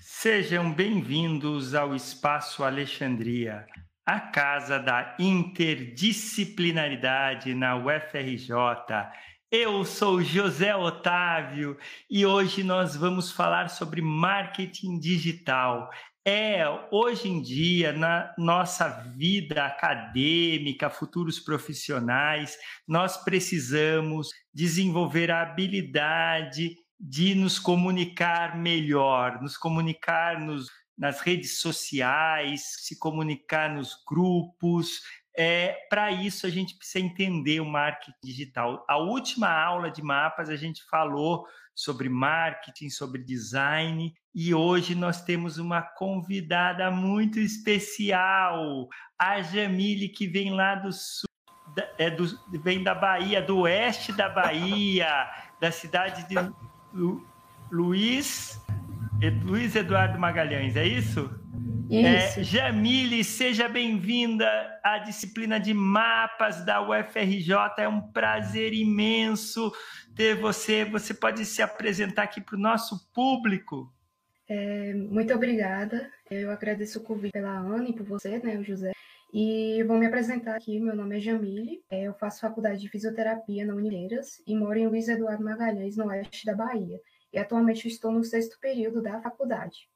Sejam bem-vindos ao Espaço Alexandria, a casa da interdisciplinaridade na UFRJ. Eu sou José Otávio e hoje nós vamos falar sobre marketing digital. É, hoje em dia, na nossa vida acadêmica, futuros profissionais, nós precisamos desenvolver a habilidade de nos comunicar melhor, nos comunicar nos, nas redes sociais, se comunicar nos grupos. É, Para isso, a gente precisa entender o marketing digital. A última aula de mapas, a gente falou sobre marketing, sobre design, e hoje nós temos uma convidada muito especial, a Jamile, que vem lá do sul, é do, vem da Bahia, do oeste da Bahia, da cidade de Lu, Luiz, Luiz Eduardo Magalhães, é isso? Isso. É, Jamile, seja bem-vinda à disciplina de mapas da UFRJ. É um prazer imenso ter você. Você pode se apresentar aqui para o nosso público? É, muito obrigada. Eu agradeço o convite pela Ana e por você, né, o José. E vou me apresentar aqui. Meu nome é Jamile. É, eu faço faculdade de fisioterapia na Unideiras e moro em Luiz Eduardo Magalhães, no oeste da Bahia. E atualmente estou no sexto período da faculdade.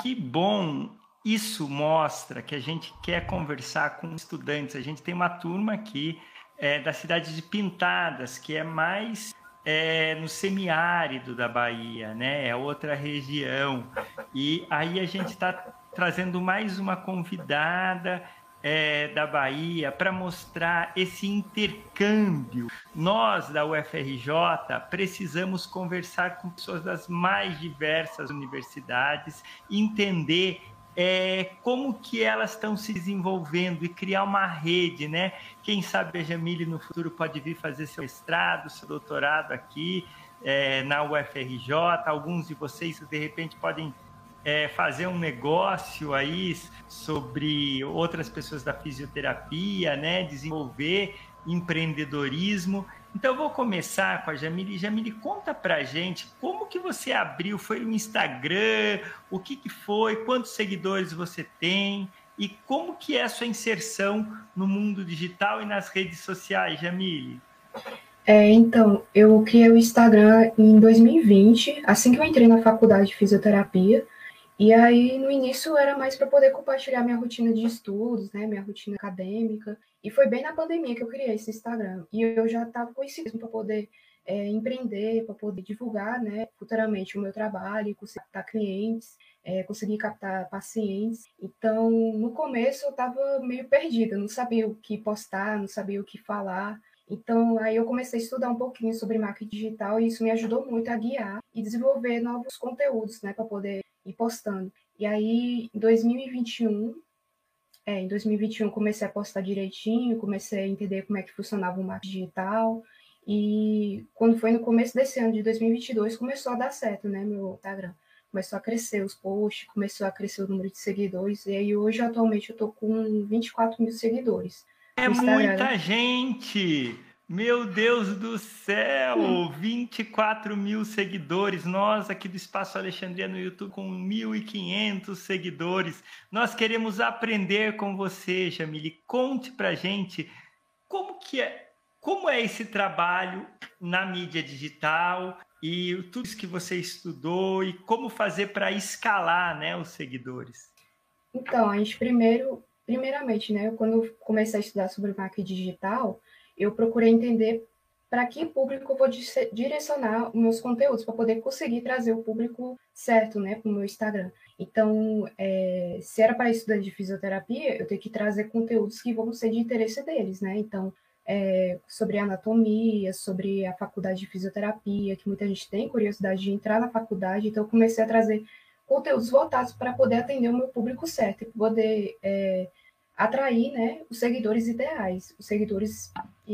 Que bom! Isso mostra que a gente quer conversar com estudantes. A gente tem uma turma aqui é, da cidade de Pintadas, que é mais é, no semiárido da Bahia, né? É outra região. E aí a gente está trazendo mais uma convidada é, da Bahia para mostrar esse intercâmbio. Nós da UFRJ precisamos conversar com pessoas das mais diversas universidades, entender é, como que elas estão se desenvolvendo e criar uma rede, né? Quem sabe a Jamile no futuro pode vir fazer seu mestrado, seu doutorado aqui é, na UFRJ. Alguns de vocês de repente podem é, fazer um negócio aí sobre outras pessoas da fisioterapia, né? Desenvolver empreendedorismo. Então, vou começar com a Jamile. Jamile, conta pra gente como que você abriu, foi o Instagram, o que, que foi, quantos seguidores você tem e como que é a sua inserção no mundo digital e nas redes sociais, Jamile? É, então, eu criei o Instagram em 2020, assim que eu entrei na faculdade de fisioterapia. E aí, no início, era mais para poder compartilhar minha rotina de estudos, né, minha rotina acadêmica. E foi bem na pandemia que eu criei esse Instagram. E eu já estava com isso para poder é, empreender, para poder divulgar, né, futuramente o meu trabalho, conseguir captar clientes, é, conseguir captar pacientes. Então, no começo, eu estava meio perdida, não sabia o que postar, não sabia o que falar. Então, aí eu comecei a estudar um pouquinho sobre marketing digital e isso me ajudou muito a guiar e desenvolver novos conteúdos, né, para poder ir postando. E aí, em 2021, é, em 2021 comecei a postar direitinho, comecei a entender como é que funcionava o marketing digital. E quando foi no começo desse ano de 2022, começou a dar certo, né, meu Instagram. Começou a crescer os posts, começou a crescer o número de seguidores. E aí hoje, atualmente, eu tô com 24 mil seguidores. É muita gente! Meu Deus do céu! 24 mil seguidores. Nós aqui do Espaço Alexandria no YouTube com 1.500 seguidores. Nós queremos aprender com você, Jamile. Conte pra gente como que é, como é esse trabalho na mídia digital e tudo isso que você estudou e como fazer para escalar, né, os seguidores. Então, a gente primeiro, primeiramente, né, quando eu comecei a estudar sobre marketing digital, eu procurei entender para que público eu vou direcionar os meus conteúdos, para poder conseguir trazer o público certo, né, para o meu Instagram. Então, é, se era para estudantes de fisioterapia, eu tenho que trazer conteúdos que vão ser de interesse deles, né? Então, é, sobre anatomia, sobre a faculdade de fisioterapia, que muita gente tem curiosidade de entrar na faculdade, então eu comecei a trazer conteúdos voltados para poder atender o meu público certo e poder é, atrair né, os seguidores ideais, os seguidores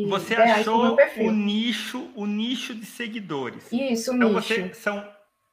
Você ideais achou o nicho, o nicho de seguidores. Isso, então nicho. Você, são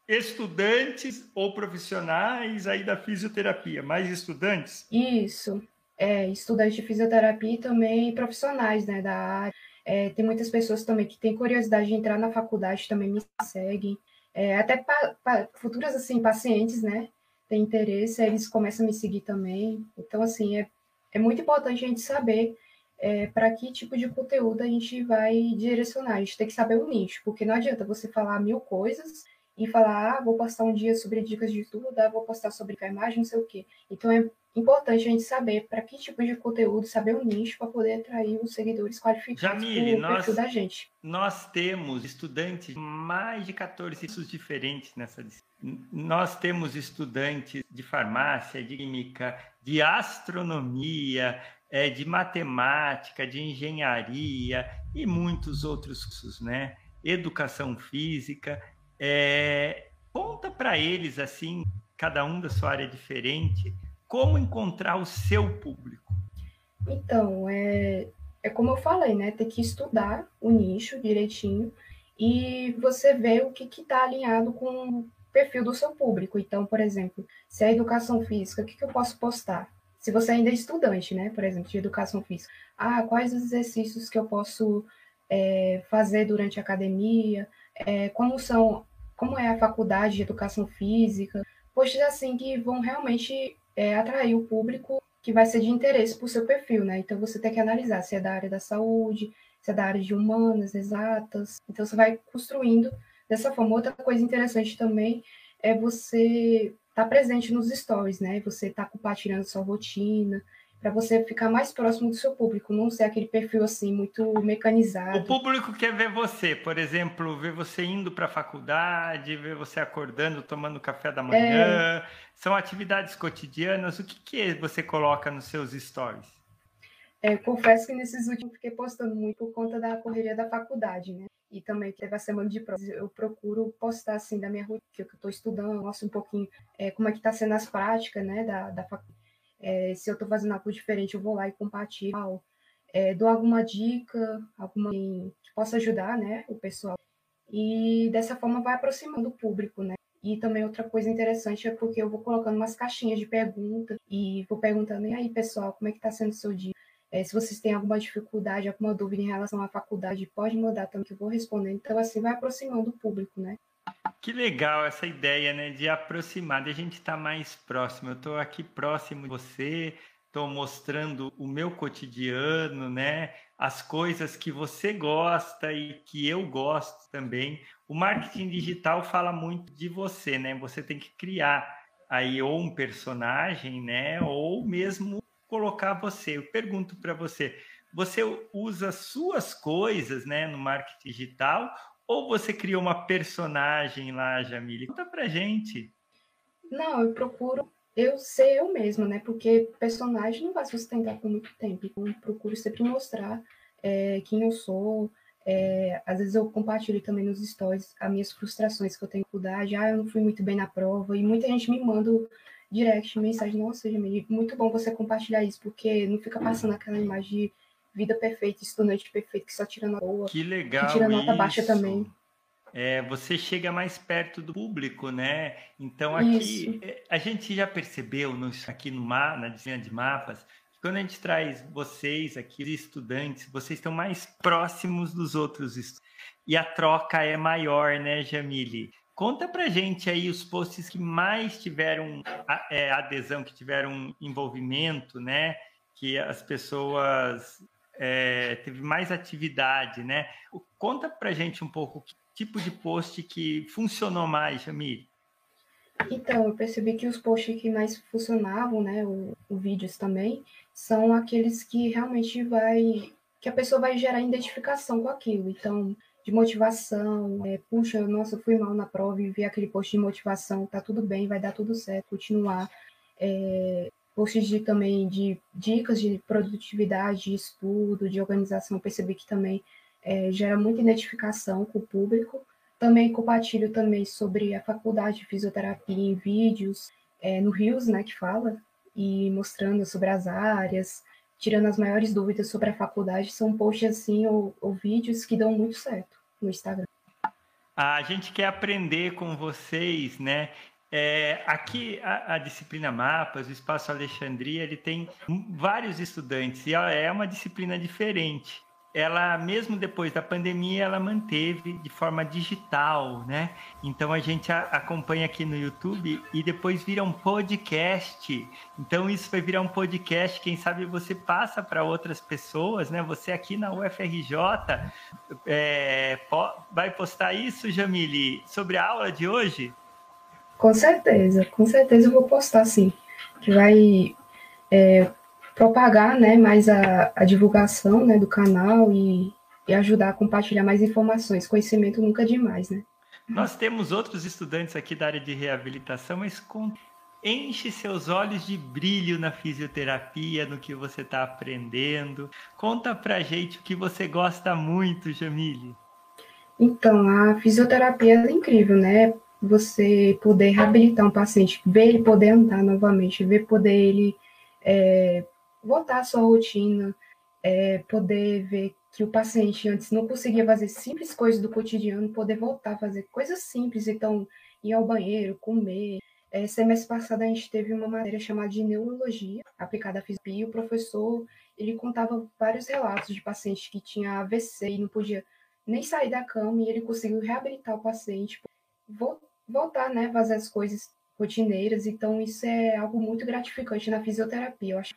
estudantes ou profissionais aí da fisioterapia, mais estudantes? Isso, é, estudantes de fisioterapia e também profissionais né, da área. É, tem muitas pessoas também que têm curiosidade de entrar na faculdade, também me seguem. É, até para futuras assim pacientes, né, tem interesse, eles começam a me seguir também. Então, assim, é, é muito importante a gente saber é, para que tipo de conteúdo a gente vai direcionar. A gente tem que saber o nicho, porque não adianta você falar mil coisas e falar, ah, vou postar um dia sobre dicas de estudo, ah, vou postar sobre imagem, não sei o quê. Então é importante a gente saber para que tipo de conteúdo, saber o nicho para poder atrair os seguidores qualificados Jamile, nós, da gente. Nós temos estudantes mais de 14 cursos diferentes nessa disciplina. Nós temos estudantes de farmácia, de química, de astronomia, é, de matemática, de engenharia e muitos outros cursos, né? Educação física. É, conta para eles, assim, cada um da sua área diferente, como encontrar o seu público. Então, é, é como eu falei, né? Tem que estudar o nicho direitinho e você vê o que está alinhado com perfil do seu público. Então, por exemplo, se é educação física, o que, que eu posso postar? Se você ainda é estudante, né? Por exemplo, de educação física. Ah, quais os exercícios que eu posso é, fazer durante a academia? É, como são como é a faculdade de educação física, posts assim que vão realmente é, atrair o público que vai ser de interesse para o seu perfil, né? Então você tem que analisar se é da área da saúde, se é da área de humanas, exatas. Então você vai construindo dessa forma. Outra coisa interessante também é você estar tá presente nos stories, né? Você estar tá compartilhando sua rotina, para você ficar mais próximo do seu público, não ser aquele perfil assim muito mecanizado. O público quer ver você, por exemplo, ver você indo para a faculdade, ver você acordando, tomando café da manhã. É... São atividades cotidianas. O que, que você coloca nos seus stories? É, confesso que nesses últimos fiquei postando muito por conta da correria da faculdade, né? E também teve a semana de provas. Eu procuro postar assim da minha rotina, que eu estou estudando, mostro um pouquinho é, como é que está sendo as práticas, né, da, da faculdade é, se eu estou fazendo algo diferente, eu vou lá e compartilho. É, dou alguma dica, alguma que possa ajudar, né, o pessoal. E dessa forma vai aproximando o público, né? E também outra coisa interessante é porque eu vou colocando umas caixinhas de perguntas e vou perguntando, e aí, pessoal, como é que está sendo o seu dia? É, se vocês têm alguma dificuldade, alguma dúvida em relação à faculdade, pode mandar também que eu vou responder. Então, assim, vai aproximando o público, né? Que legal essa ideia, né, de aproximar, de a gente estar tá mais próximo. Eu estou aqui próximo de você, estou mostrando o meu cotidiano, né, as coisas que você gosta e que eu gosto também. O marketing digital fala muito de você, né? Você tem que criar aí ou um personagem, né, ou mesmo colocar você. Eu pergunto para você, você usa suas coisas, né, no marketing digital ou você criou uma personagem lá, Jamile? Conta pra gente. Não, eu procuro eu ser eu mesma, né? Porque personagem não vai sustentar por muito tempo. Então, eu procuro sempre mostrar é, quem eu sou. É, às vezes eu compartilho também nos stories as minhas frustrações que eu tenho que cuidar. Já eu não fui muito bem na prova. E muita gente me manda direct, mensagem, nossa, Jamile, muito bom você compartilhar isso, porque não fica passando aquela imagem de vida perfeita, estudante perfeito que só tira nota boa. Que legal. Que tira nota isso. baixa também. É, você chega mais perto do público, né? Então aqui isso. É, a gente já percebeu no, aqui no na desenha de mapas que quando a gente traz vocês aqui, os estudantes, vocês estão mais próximos dos outros estudantes. E a troca é maior, né, Jamile? Conta pra gente aí os posts que mais tiveram é, adesão, que tiveram envolvimento, né? Que as pessoas é, teve mais atividade, né? Conta pra gente um pouco que tipo de post que funcionou mais, Jamil. Então, eu percebi que os posts que mais funcionavam, né, o, o vídeos também, são aqueles que realmente vai, que a pessoa vai gerar identificação com aquilo. Então, de motivação, é, puxa, nossa, fui mal na prova e vi aquele post de motivação, tá tudo bem, vai dar tudo certo, continuar. É, posts de, também de dicas de produtividade, de estudo, de organização, percebi que também é, gera muita identificação com o público. Também compartilho também sobre a faculdade de fisioterapia em vídeos, é, no Rios, né, que fala, e mostrando sobre as áreas, tirando as maiores dúvidas sobre a faculdade. São posts assim ou, ou vídeos que dão muito certo no Instagram. A gente quer aprender com vocês, né? É, aqui a, a, disciplina Mapas, o Espaço Alexandria, ele tem vários estudantes e é uma disciplina diferente. Ela mesmo depois da pandemia ela manteve de forma digital, né? Então a gente a, acompanha aqui no YouTube e depois vira um podcast. Então isso vai virar um podcast, quem sabe você passa para outras pessoas, né? Você aqui na UFRJ é, vai postar isso, Jamile, sobre a aula de hoje? Com certeza, com certeza eu vou postar sim. Que vai é, propagar né, mais a, a divulgação né, do canal e, e ajudar a compartilhar mais informações. Conhecimento nunca é demais, né? Nós temos outros estudantes aqui da área de reabilitação, mas com... enche seus olhos de brilho na fisioterapia, no que você está aprendendo. Conta pra gente o que você gosta muito, Jamile. Então, a fisioterapia é incrível, né? Você poder reabilitar um paciente, ver ele poder andar novamente, ver poder ele é, voltar à sua rotina, é, poder ver que o paciente antes não conseguia fazer simples coisas do cotidiano, poder voltar a fazer coisas simples, então ir ao banheiro, comer. É, semestre passado a gente teve uma matéria chamada de neurologia aplicada à fisioterapia, e o professor ele contava vários relatos de pacientes que tinha AVC e não podia nem sair da cama e ele conseguiu reabilitar o paciente, voltar, né, fazer as coisas rotineiras. Então isso é algo muito gratificante na fisioterapia. Eu acho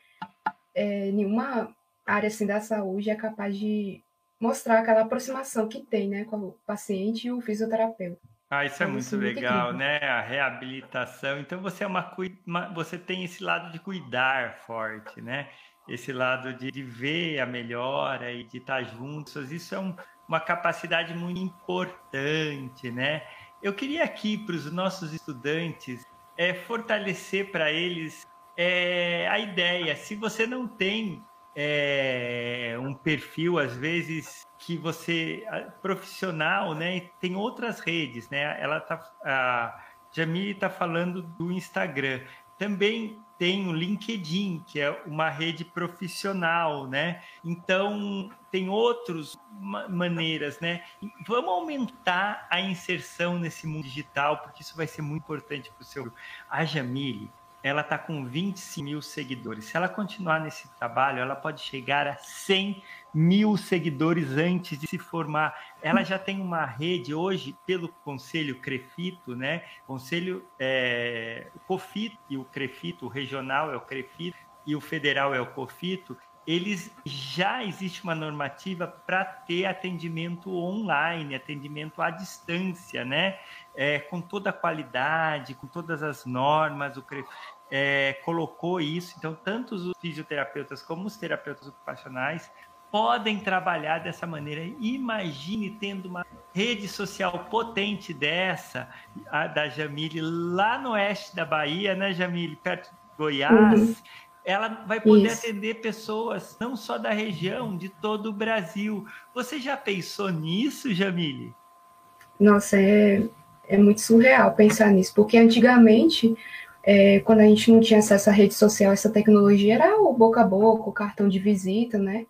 é, nenhuma área assim da saúde é capaz de mostrar aquela aproximação que tem, né, com o paciente e o fisioterapeuta. Ah, isso é, é muito legal, né? A reabilitação. Então você é uma, uma, você tem esse lado de cuidar forte, né? Esse lado de, de ver a melhora e de estar juntos. Isso é um, uma capacidade muito importante, né? Eu queria aqui para os nossos estudantes é, fortalecer para eles é, a ideia. Se você não tem é, um perfil, às vezes, que você profissional, né? Tem outras redes, né? Ela tá, a Jamile está falando do Instagram. Também tem o LinkedIn, que é uma rede profissional, né? Então tem outras maneiras, né? Vamos aumentar a inserção nesse mundo digital, porque isso vai ser muito importante para o seu. A Jamile, ela está com 25 mil seguidores. Se ela continuar nesse trabalho, ela pode chegar a 100 mil seguidores antes de se formar. Ela já tem uma rede hoje pelo Conselho Crefito, né? Conselho é, Cofito e o Crefito, o regional é o Crefito e o federal é o Cofito. Eles já existe uma normativa para ter atendimento online, atendimento à distância, né? é, com toda a qualidade, com todas as normas, o é, colocou isso. Então, tanto os fisioterapeutas como os terapeutas ocupacionais podem trabalhar dessa maneira. Imagine tendo uma rede social potente dessa, a da Jamile, lá no oeste da Bahia, né, Jamile, perto de Goiás. Uhum. Ela vai poder Isso. atender pessoas não só da região, de todo o Brasil. Você já pensou nisso, Jamile? Nossa, é, é muito surreal pensar nisso, porque antigamente, é, quando a gente não tinha acesso à rede social, essa tecnologia era o boca a boca, o cartão de visita, né?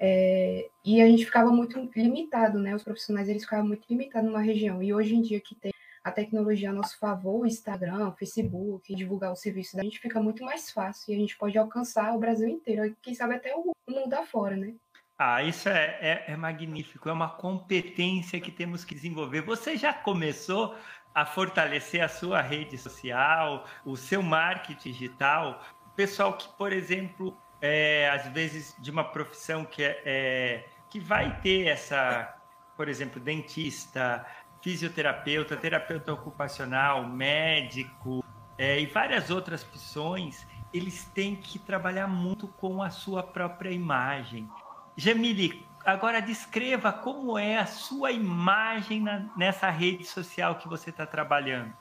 É, e a gente ficava muito limitado, né? Os profissionais eles ficavam muito limitados numa região. E hoje em dia que tem a tecnologia a nosso favor, o Instagram, o Facebook, divulgar o serviço da gente fica muito mais fácil e a gente pode alcançar o Brasil inteiro, quem sabe até o mundo afora, né? Ah, isso é, é, é, magnífico, é uma competência que temos que desenvolver. Você já começou a fortalecer a sua rede social, o seu marketing digital? Pessoal que, por exemplo, é, às vezes de uma profissão que, é, é, que vai ter essa, por exemplo, dentista, fisioterapeuta, terapeuta ocupacional, médico é, e várias outras opções, eles têm que trabalhar muito com a sua própria imagem Jamile, agora descreva como é a sua imagem na, nessa rede social que você está trabalhando.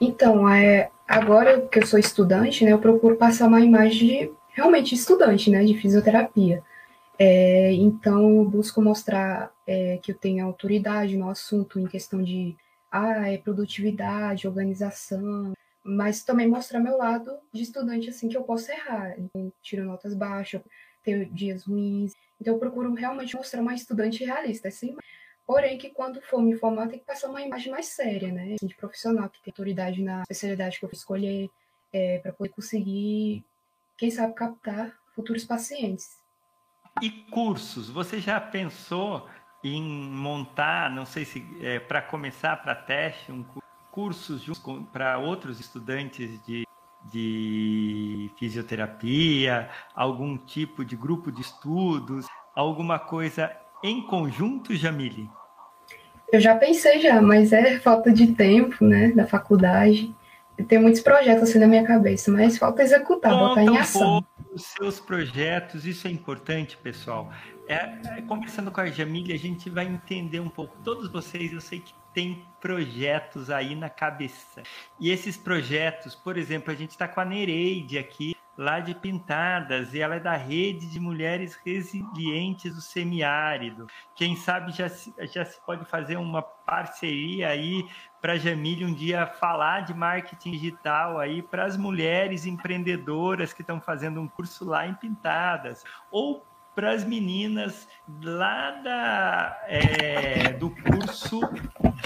Então, é, agora que eu sou estudante, né, eu procuro passar uma imagem de realmente estudante, né, de fisioterapia. É, então, busco mostrar é, que eu tenho autoridade no assunto em questão de ah, é produtividade, organização, mas também mostrar meu lado de estudante, assim, que eu posso errar. Então, tiro notas baixas, ter dias ruins. Então, eu procuro realmente mostrar uma estudante realista, assim. Porém, que quando for me formar, tem que passar uma imagem mais séria, né? Assim, de profissional, que tem autoridade na especialidade que eu vou escolher, é, para poder conseguir, quem sabe, captar futuros pacientes. E cursos, você já pensou em montar, não sei se é, para começar, para teste, um cursos para outros estudantes de, de fisioterapia, algum tipo de grupo de estudos, alguma coisa em conjunto, Jamile? Eu já pensei já, mas é falta de tempo, né, da faculdade. Tem muitos projetos assim na minha cabeça, mas falta executar, Conta botar em ação. Um os seus projetos, isso é importante, pessoal. É, é, conversando com a Jamile, a gente vai entender um pouco. Todos vocês, eu sei que tem projetos aí na cabeça. E esses projetos, por exemplo, a gente está com a Nereide aqui, lá de Pintadas, e ela é da Rede de Mulheres Resilientes do Semiárido. Quem sabe já se, já se pode fazer uma parceria aí para a Jamile um dia falar de marketing digital aí para as mulheres empreendedoras que estão fazendo um curso lá em Pintadas, ou para as meninas lá da, é, do curso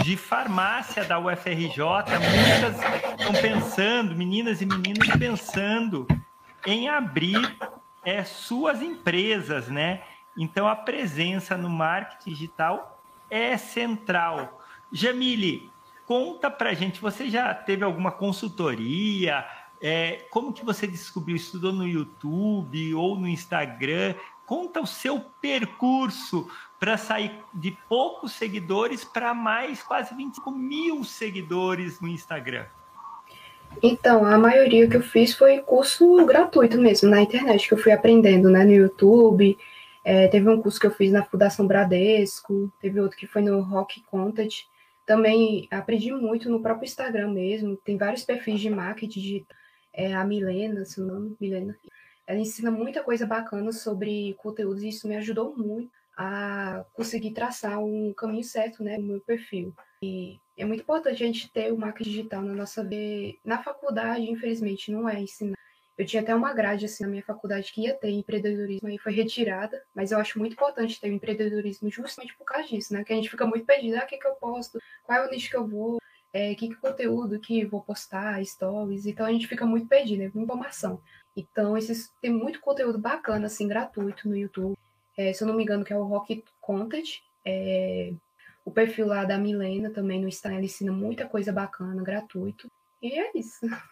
de farmácia da UFRJ, muitas estão pensando, meninas e meninos pensando em abrir é, suas empresas, né? Então a presença no marketing digital é central. Jamile, conta pra gente, você já teve alguma consultoria? É, como que você descobriu? Estudou no YouTube ou no Instagram? Conta o seu percurso para sair de poucos seguidores para mais quase 25 mil seguidores no Instagram. Então, a maioria que eu fiz foi curso gratuito mesmo, na internet, que eu fui aprendendo, né, no YouTube. É, teve um curso que eu fiz na Fundação Bradesco, teve outro que foi no Rock Content. Também aprendi muito no próprio Instagram mesmo, tem vários perfis de marketing, de, é, a Milena, seu nome, Milena. Ela ensina muita coisa bacana sobre conteúdos e isso me ajudou muito a conseguir traçar um caminho certo, né, no meu perfil. E é muito importante a gente ter o marketing digital na nossa vida. Na faculdade, infelizmente, não é ensinar. Eu tinha até uma grade assim na minha faculdade que ia ter empreendedorismo, aí foi retirada, mas eu acho muito importante ter o empreendedorismo justamente por causa disso, né? Que a gente fica muito perdido, ah, o que, que eu posto, qual é o nicho que eu vou, é, que, que conteúdo que vou postar, stories, então a gente fica muito perdido, né? Informação. Então, esses, tem muito conteúdo bacana, assim, gratuito no YouTube. É, se eu não me engano, que é o Rock Content. É, o perfil lá da Milena também no Instagram, ensina muita coisa bacana, gratuito. E é isso.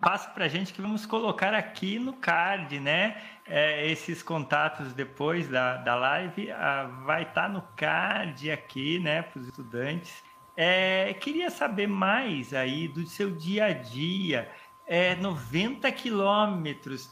Passa para gente que vamos colocar aqui no card, né? É, esses contatos depois da, da live ah, vai estar tá no card aqui, né, para os estudantes. É, queria saber mais aí do seu dia a dia. É 90 quilômetros,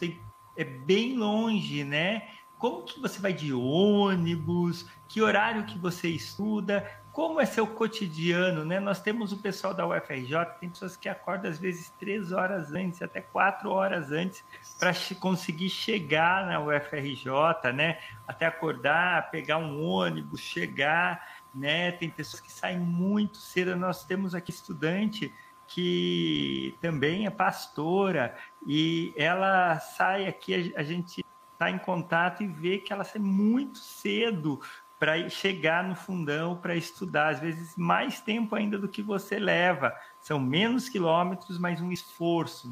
é bem longe, né? Como que você vai de ônibus, que horário que você estuda, como é seu cotidiano, né? Nós temos o pessoal da UFRJ, tem pessoas que acordam às vezes três horas antes, até quatro horas antes, para conseguir chegar na UFRJ, né? Até acordar, pegar um ônibus, chegar, né? Tem pessoas que saem muito cedo. Nós temos aqui estudante que também é pastora e ela sai aqui, a gente estar tá em contato e ver que ela sai muito cedo para chegar no fundão para estudar, às vezes mais tempo ainda do que você leva. São menos quilômetros, mas um esforço.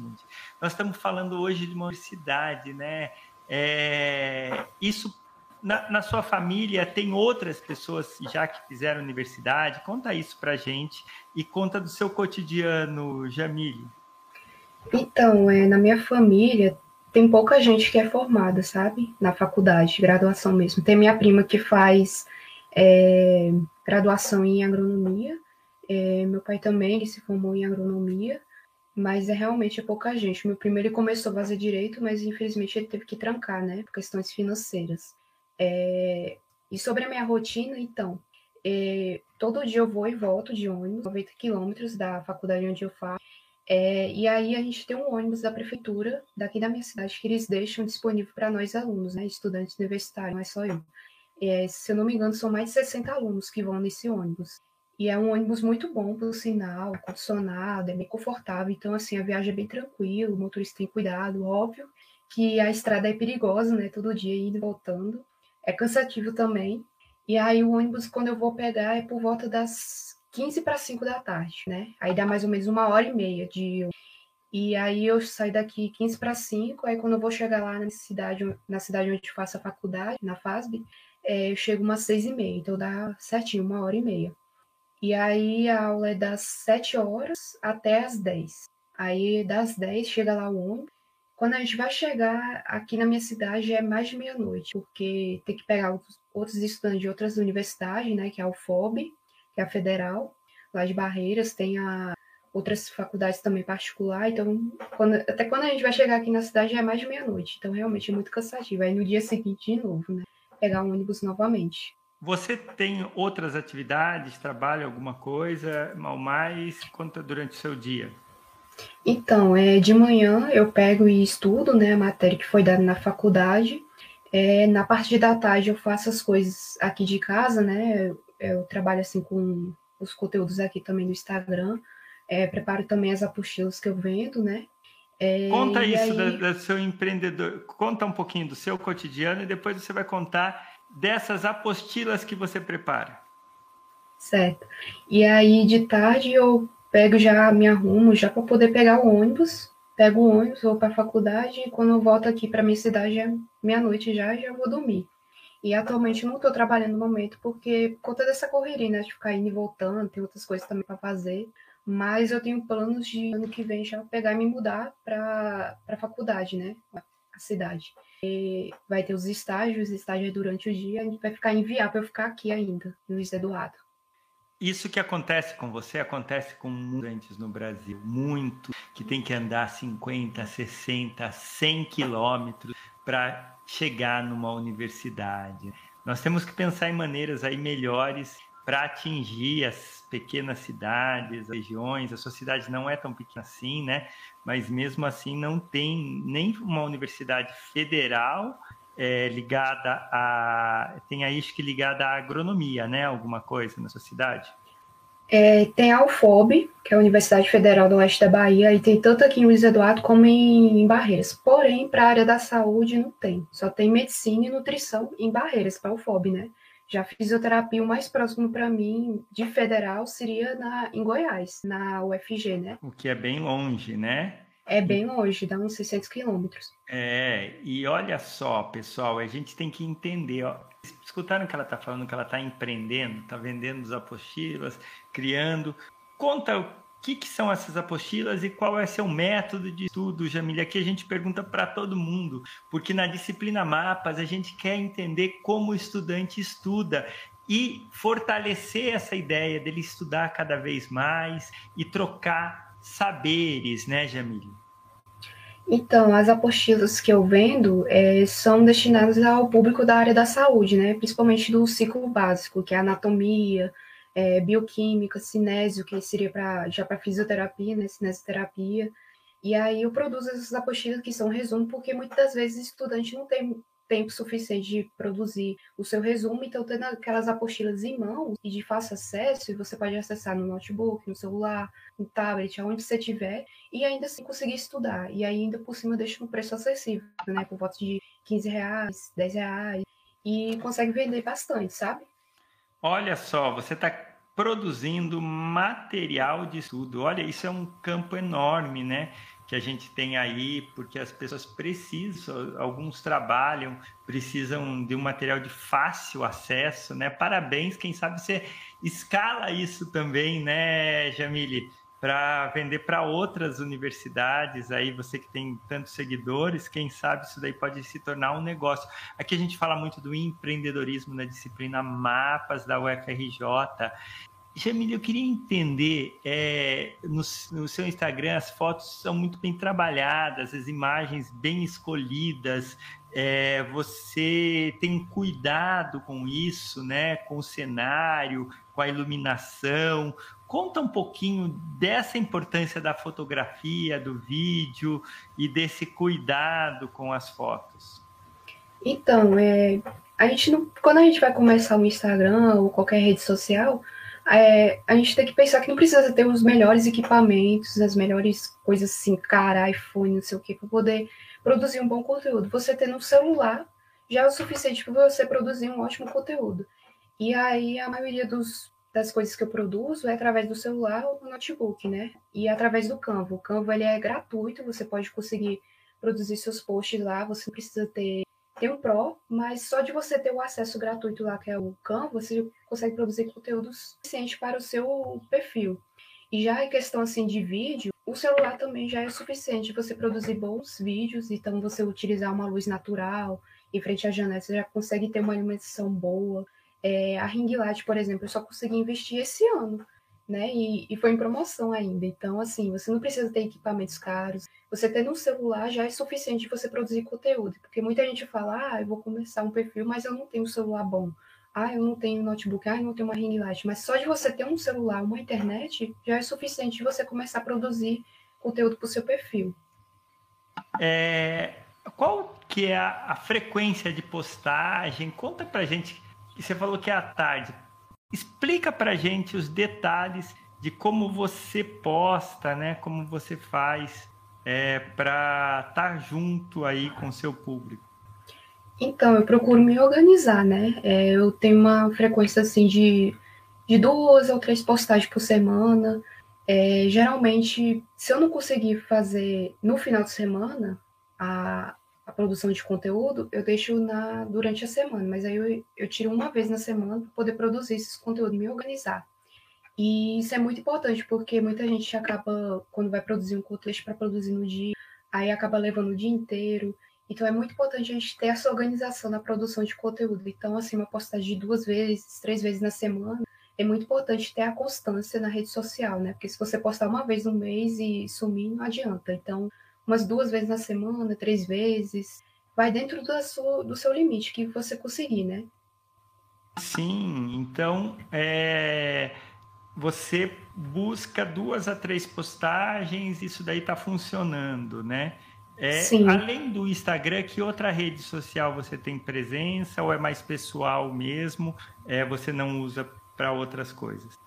Nós estamos falando hoje de uma universidade, né? É, isso na, na, sua família tem outras pessoas já que fizeram universidade? Conta isso para gente e conta do seu cotidiano, Jamile. Então, é, na minha família tem pouca gente que é formada, sabe? Na faculdade, graduação mesmo. Tem minha prima que faz é, graduação em agronomia. É, meu pai também ele se formou em agronomia, mas é realmente pouca gente. Meu primeiro ele começou a fazer direito, mas infelizmente ele teve que trancar, né? Por questões financeiras. É, e sobre a minha rotina, então, é, todo dia eu vou e volto de ônibus, 90 quilômetros da faculdade onde eu faço. É, e aí a gente tem um ônibus da prefeitura daqui da minha cidade que eles deixam disponível para nós alunos, né, estudantes universitários, não é só eu. É, se eu não me engano, são mais de 60 alunos que vão nesse ônibus. E é um ônibus muito bom, por sinal, condicionado, é bem confortável. Então, assim, a viagem é bem tranquila, o motorista tem cuidado, óbvio que a estrada é perigosa, né? Todo dia indo e voltando. É cansativo também. E aí o ônibus, quando eu vou pegar, é por volta das 15 para 5 da tarde, né? Aí dá mais ou menos uma hora e meia de. E aí eu saio daqui 15 para 5, aí quando eu vou chegar lá na cidade, na cidade onde eu faço a faculdade, na FASB, é, eu chego umas 6 e meia, então dá certinho, uma hora e meia. E aí a aula é das 7 horas até as 10. Aí das 10 chega lá o ônibus. Quando a gente vai chegar aqui na minha cidade é mais de meia-noite, porque tem que pegar outros, outros estudantes de outras universidades, né, que é a UFOB, que é a federal, lá de Barreiras, tem a outras faculdades também particular, então quando, até quando a gente vai chegar aqui na cidade já é mais de meia-noite, então realmente é muito cansativo. Aí no dia seguinte de novo, né? Pegar um ônibus novamente. Você tem outras atividades, trabalha alguma coisa, mal mais? Conta durante o seu dia. Então, é, de manhã eu pego e estudo, né, a matéria que foi dada na faculdade. É, na parte da tarde eu faço as coisas aqui de casa, né? Eu, eu trabalho assim com os conteúdos aqui também no Instagram. É, preparo também as apostilas que eu vendo, né? É, conta isso aí... do, do, seu empreendedor, conta um pouquinho do seu cotidiano e depois você vai contar dessas apostilas que você prepara. Certo. E aí de tarde eu pego já, me arrumo já para poder pegar o ônibus, pego o ônibus, vou para a faculdade e quando eu volto aqui para minha cidade é meia-noite já, já vou dormir. E atualmente não estou trabalhando no momento porque por conta dessa correria, né, de ficar indo e voltando, tem outras coisas também para fazer mas eu tenho planos de ano que vem já pegar e me mudar para a faculdade, né? A cidade. E vai ter os estágios, estágio é durante o dia, gente vai ficar inviável eu ficar aqui ainda, Luiz Eduardo. Isso que acontece com você acontece com muitos no Brasil, muito, que tem que andar 50, 60, 100 quilômetros para chegar numa universidade. Nós temos que pensar em maneiras aí melhores para atingir as pequenas cidades, regiões. A sua cidade não é tão pequena assim, né? Mas mesmo assim não tem nem uma universidade federal é, ligada a tem aí acho que ligada à agronomia, né? Alguma coisa na sua cidade? É, tem a UFOB, que é a Universidade Federal do Oeste da Bahia, e tem tanto aqui em Luiz Eduardo como em, em Barreiras. Porém, para a área da saúde não tem. Só tem medicina e nutrição em Barreiras, para a UFOB, né? Já fisioterapia, o mais próximo para mim de federal seria na, em Goiás, na UFG, né? O que é bem longe, né? É bem longe, dá uns 600 quilômetros. É, e olha só, pessoal, a gente tem que entender, ó, escutaram que ela está falando que ela está empreendendo, está vendendo as apostilas, criando. Conta que, que são essas apostilas e qual é seu método de estudo, Jamília? Aqui a gente pergunta para todo mundo, porque na disciplina Mapas a gente quer entender como o estudante estuda e fortalecer essa ideia dele estudar cada vez mais e trocar saberes, né, Jamília? Então, as apostilas que eu vendo é, são destinadas ao público da área da saúde, né? Principalmente do ciclo básico, que é anatomia, é, bioquímica, cinésio, que seria pra, já para fisioterapia, né, cinesioterapia. E aí eu produzo essas apostilas que são resumo, porque muitas vezes o estudante não tem tempo suficiente de produzir o seu resumo, então tendo aquelas apostilas em mãos e de fácil acesso, e você pode acessar no notebook, no celular, no tablet, aonde você tiver, e ainda assim conseguir estudar. E ainda por cima deixa um preço acessível, né, por volta de 15 reais, 10 reais, e consegue vender bastante, sabe? Olha só, você está produzindo material de estudo. Olha, isso é um campo enorme, né? Que a gente tem aí, porque as pessoas precisam, alguns trabalham, precisam de um material de fácil acesso, né? Parabéns, quem sabe você escala isso também, né, Jamile? para vender para outras universidades. Aí você que tem tantos seguidores, quem sabe isso daí pode se tornar um negócio. Aqui a gente fala muito do empreendedorismo na disciplina Mapas da UFRJ. Jamília, eu queria entender, é, no, no, seu Instagram as fotos são muito bem trabalhadas, as imagens bem escolhidas, é, você tem cuidado com isso, né, com o cenário, com a iluminação. Conta um pouquinho dessa importância da fotografia, do vídeo e desse cuidado com as fotos. Então, é, a gente não, quando a gente vai começar o Instagram ou qualquer rede social, é, a gente tem que pensar que não precisa ter os melhores equipamentos, as melhores coisas assim, cara, iPhone, não sei o que, para poder produzir um bom conteúdo. Você ter no celular já é o suficiente para você produzir um ótimo conteúdo. E aí a maioria dos das coisas que eu produzo é através do celular ou do notebook, né? E através do Canva. O Canva ele é gratuito, você pode conseguir produzir seus posts lá, você não precisa ter, ter um Pro, mas só de você ter o acesso gratuito lá, que é o Canva, você consegue produzir conteúdo suficiente para o seu perfil. E já em questão assim de vídeo, o celular também já é suficiente você produzir bons vídeos, então você utilizar uma luz natural em frente à janela, você já consegue ter uma iluminação boa. É, a ring light, por exemplo, eu só consegui investir esse ano, né? E, e, foi em promoção ainda. Então, assim, você não precisa ter equipamentos caros. Você tendo um celular já é suficiente você produzir conteúdo. Porque muita gente fala, ah, eu vou começar um perfil, mas eu não tenho um celular bom. Ah, eu não tenho notebook, ah, eu não tenho uma ring light. Mas só de você ter um celular, uma internet, já é suficiente você começar a produzir conteúdo para o seu perfil. É, qual que é a, a frequência de postagem? Conta pra gente você falou que é à tarde. Explica para gente os detalhes de como você posta, né? Como você faz é, para estar tá junto aí com o seu público. Então, eu procuro me organizar, né? É, eu tenho uma frequência assim de, de duas ou três postagens por semana. É, geralmente, se eu não conseguir fazer no final de semana, a, a produção de conteúdo, eu deixo na, durante a semana, mas aí eu, eu tiro uma vez na semana para poder produzir esses conteúdos, me organizar. E isso é muito importante, porque muita gente acaba, quando vai produzir um contexto para produzir no dia, aí acaba levando o dia inteiro. Então é muito importante a gente ter essa organização na produção de conteúdo. Então, assim, uma postagem de duas vezes, três vezes na semana, é muito importante ter a constância na rede social, né? Porque se você postar uma vez no mês e sumir, não adianta. Então, umas duas vezes na semana, três vezes. Vai dentro do seu, do seu limite que você conseguir, né? Sim, então é, você busca duas a três postagens, isso daí está funcionando, né? É, Sim. Além do Instagram, que outra rede social você tem presença ou é mais pessoal mesmo? É, você não usa para outras coisas?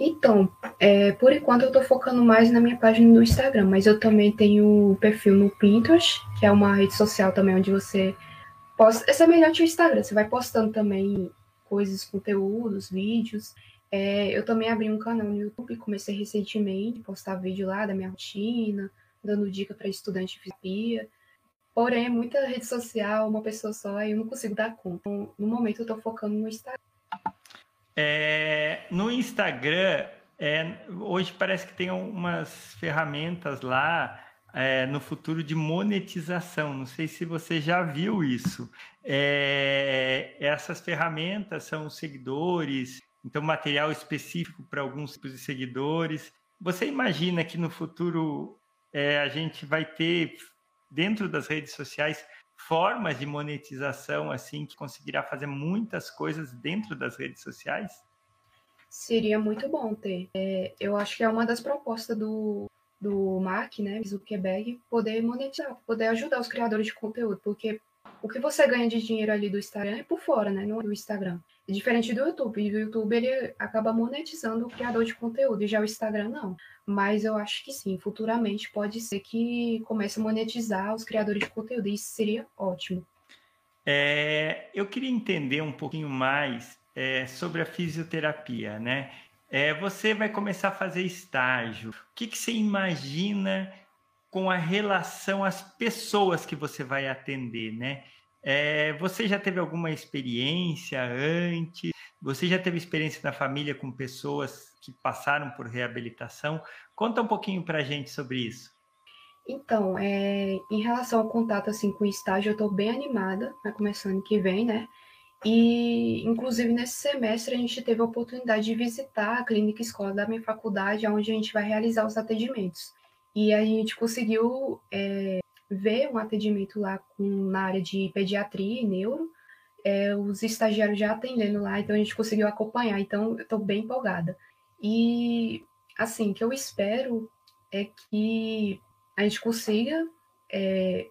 Então, é, por enquanto eu estou focando mais na minha página do Instagram, mas eu também tenho perfil no Pinterest, que é uma rede social também onde você posta. É semelhante ao Instagram, você vai postando também coisas, conteúdos, vídeos. É, eu também abri um canal no YouTube, comecei recentemente postar vídeo lá da minha rotina, dando dica para estudante de fisioterapia. Porém, é muita rede social, uma pessoa só, e eu não consigo dar conta. Então, no momento, eu estou focando no Instagram. É, no Instagram, é, hoje parece que tem umas ferramentas lá é, no futuro de monetização. Não sei se você já viu isso. É, essas ferramentas são seguidores, então material específico para alguns tipos de seguidores. Você imagina que no futuro é, a gente vai ter dentro das redes sociais formas de monetização assim que conseguirá fazer muitas coisas dentro das redes sociais? Seria muito bom ter. É, eu acho que é uma das propostas do, do Mark, né, Zuckerberg, poder monetizar, poder ajudar os criadores de conteúdo, porque o que você ganha de dinheiro ali do Instagram é por fora, né, não é Instagram. Diferente do YouTube. O YouTube ele acaba monetizando o criador de conteúdo, e já o Instagram não. Mas eu acho que sim, futuramente pode ser que comece a monetizar os criadores de conteúdo, e isso seria ótimo. É, eu queria entender um pouquinho mais é, sobre a fisioterapia, né? É, você vai começar a fazer estágio. O que, que você imagina com a relação às pessoas que você vai atender, né? É, você já teve alguma experiência antes? Você já teve experiência na família com pessoas que passaram por reabilitação? Conta um pouquinho para a gente sobre isso. Então, é, em relação ao contato assim com o estágio, eu estou bem animada, vai começando que vem, né? E, inclusive, nesse semestre, a gente teve a oportunidade de visitar a clínica escola da minha faculdade, onde a gente vai realizar os atendimentos. E a gente conseguiu é, ver um atendimento lá com, na área de pediatria e neuro, é, os estagiários já atendendo lá, então a gente conseguiu acompanhar, então eu estou bem empolgada. E, assim, o que eu espero é que a gente consiga, é,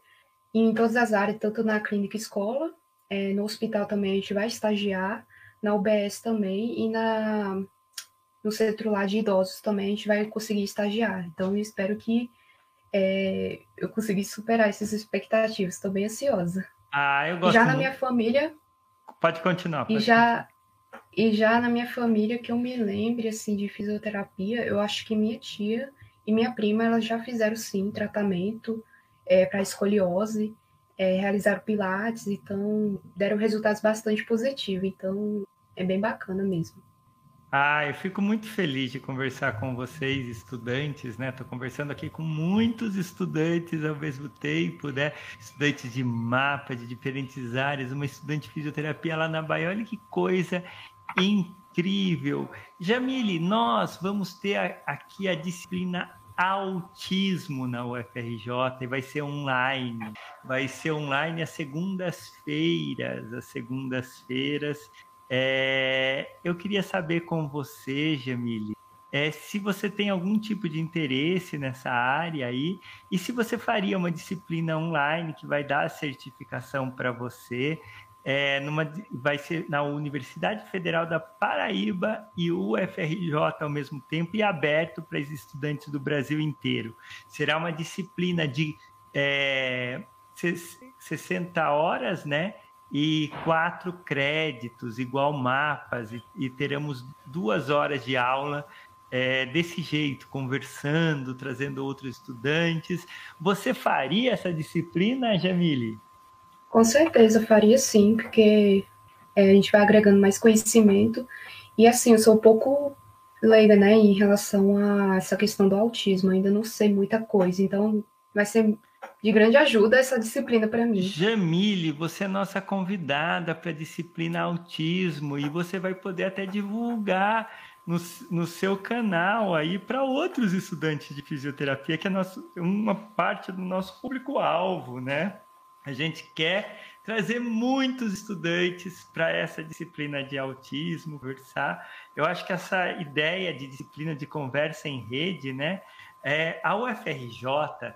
em todas as áreas, tanto na clínica escola, é, no hospital também a gente vai estagiar, na UBS também, e na, no centro lá de idosos também a gente vai conseguir estagiar. Então, eu espero que é, eu consegui superar essas expectativas. Estou bem ansiosa. Ah, eu gosto. Já muito. na minha família. Pode continuar. Pode e já, E já na minha família, que eu me lembre assim de fisioterapia, eu acho que minha tia e minha prima elas já fizeram sim tratamento é, para escoliose, é, realizaram pilates, então deram resultados bastante positivos. Então é bem bacana mesmo. Ah, eu fico muito feliz de conversar com vocês, estudantes, né? Estou conversando aqui com muitos estudantes ao mesmo tempo, né? Estudantes de mapa, de diferentes áreas, uma estudante de fisioterapia lá na Bahia. Olha que coisa incrível. Jamile, nós vamos ter aqui a disciplina autismo na UFRJ e vai ser online. Vai ser online às segundas-feiras, às segundas-feiras. É, eu queria saber com você, Jamile, é, se você tem algum tipo de interesse nessa área aí e se você faria uma disciplina online que vai dar a certificação para você. É, numa, vai ser na Universidade Federal da Paraíba e UFRJ ao mesmo tempo e aberto para os estudantes do Brasil inteiro. Será uma disciplina de é, 60 horas, né? E quatro créditos, igual mapas, e, e teremos duas horas de aula é, desse jeito, conversando, trazendo outros estudantes. Você faria essa disciplina, Jamile? Com certeza, faria sim, porque é, a gente vai agregando mais conhecimento. E assim, eu sou um pouco leiga, né, em relação a essa questão do autismo, ainda não sei muita coisa, então vai ser de grande ajuda essa disciplina para mim. Jamile, você é nossa convidada para a disciplina autismo e você vai poder até divulgar no, no seu canal aí para outros estudantes de fisioterapia, que é nosso, uma parte do nosso público-alvo, né? A gente quer trazer muitos estudantes para essa disciplina de autismo, conversar. Eu acho que essa ideia de disciplina de conversa em rede, né? É, a UFRJ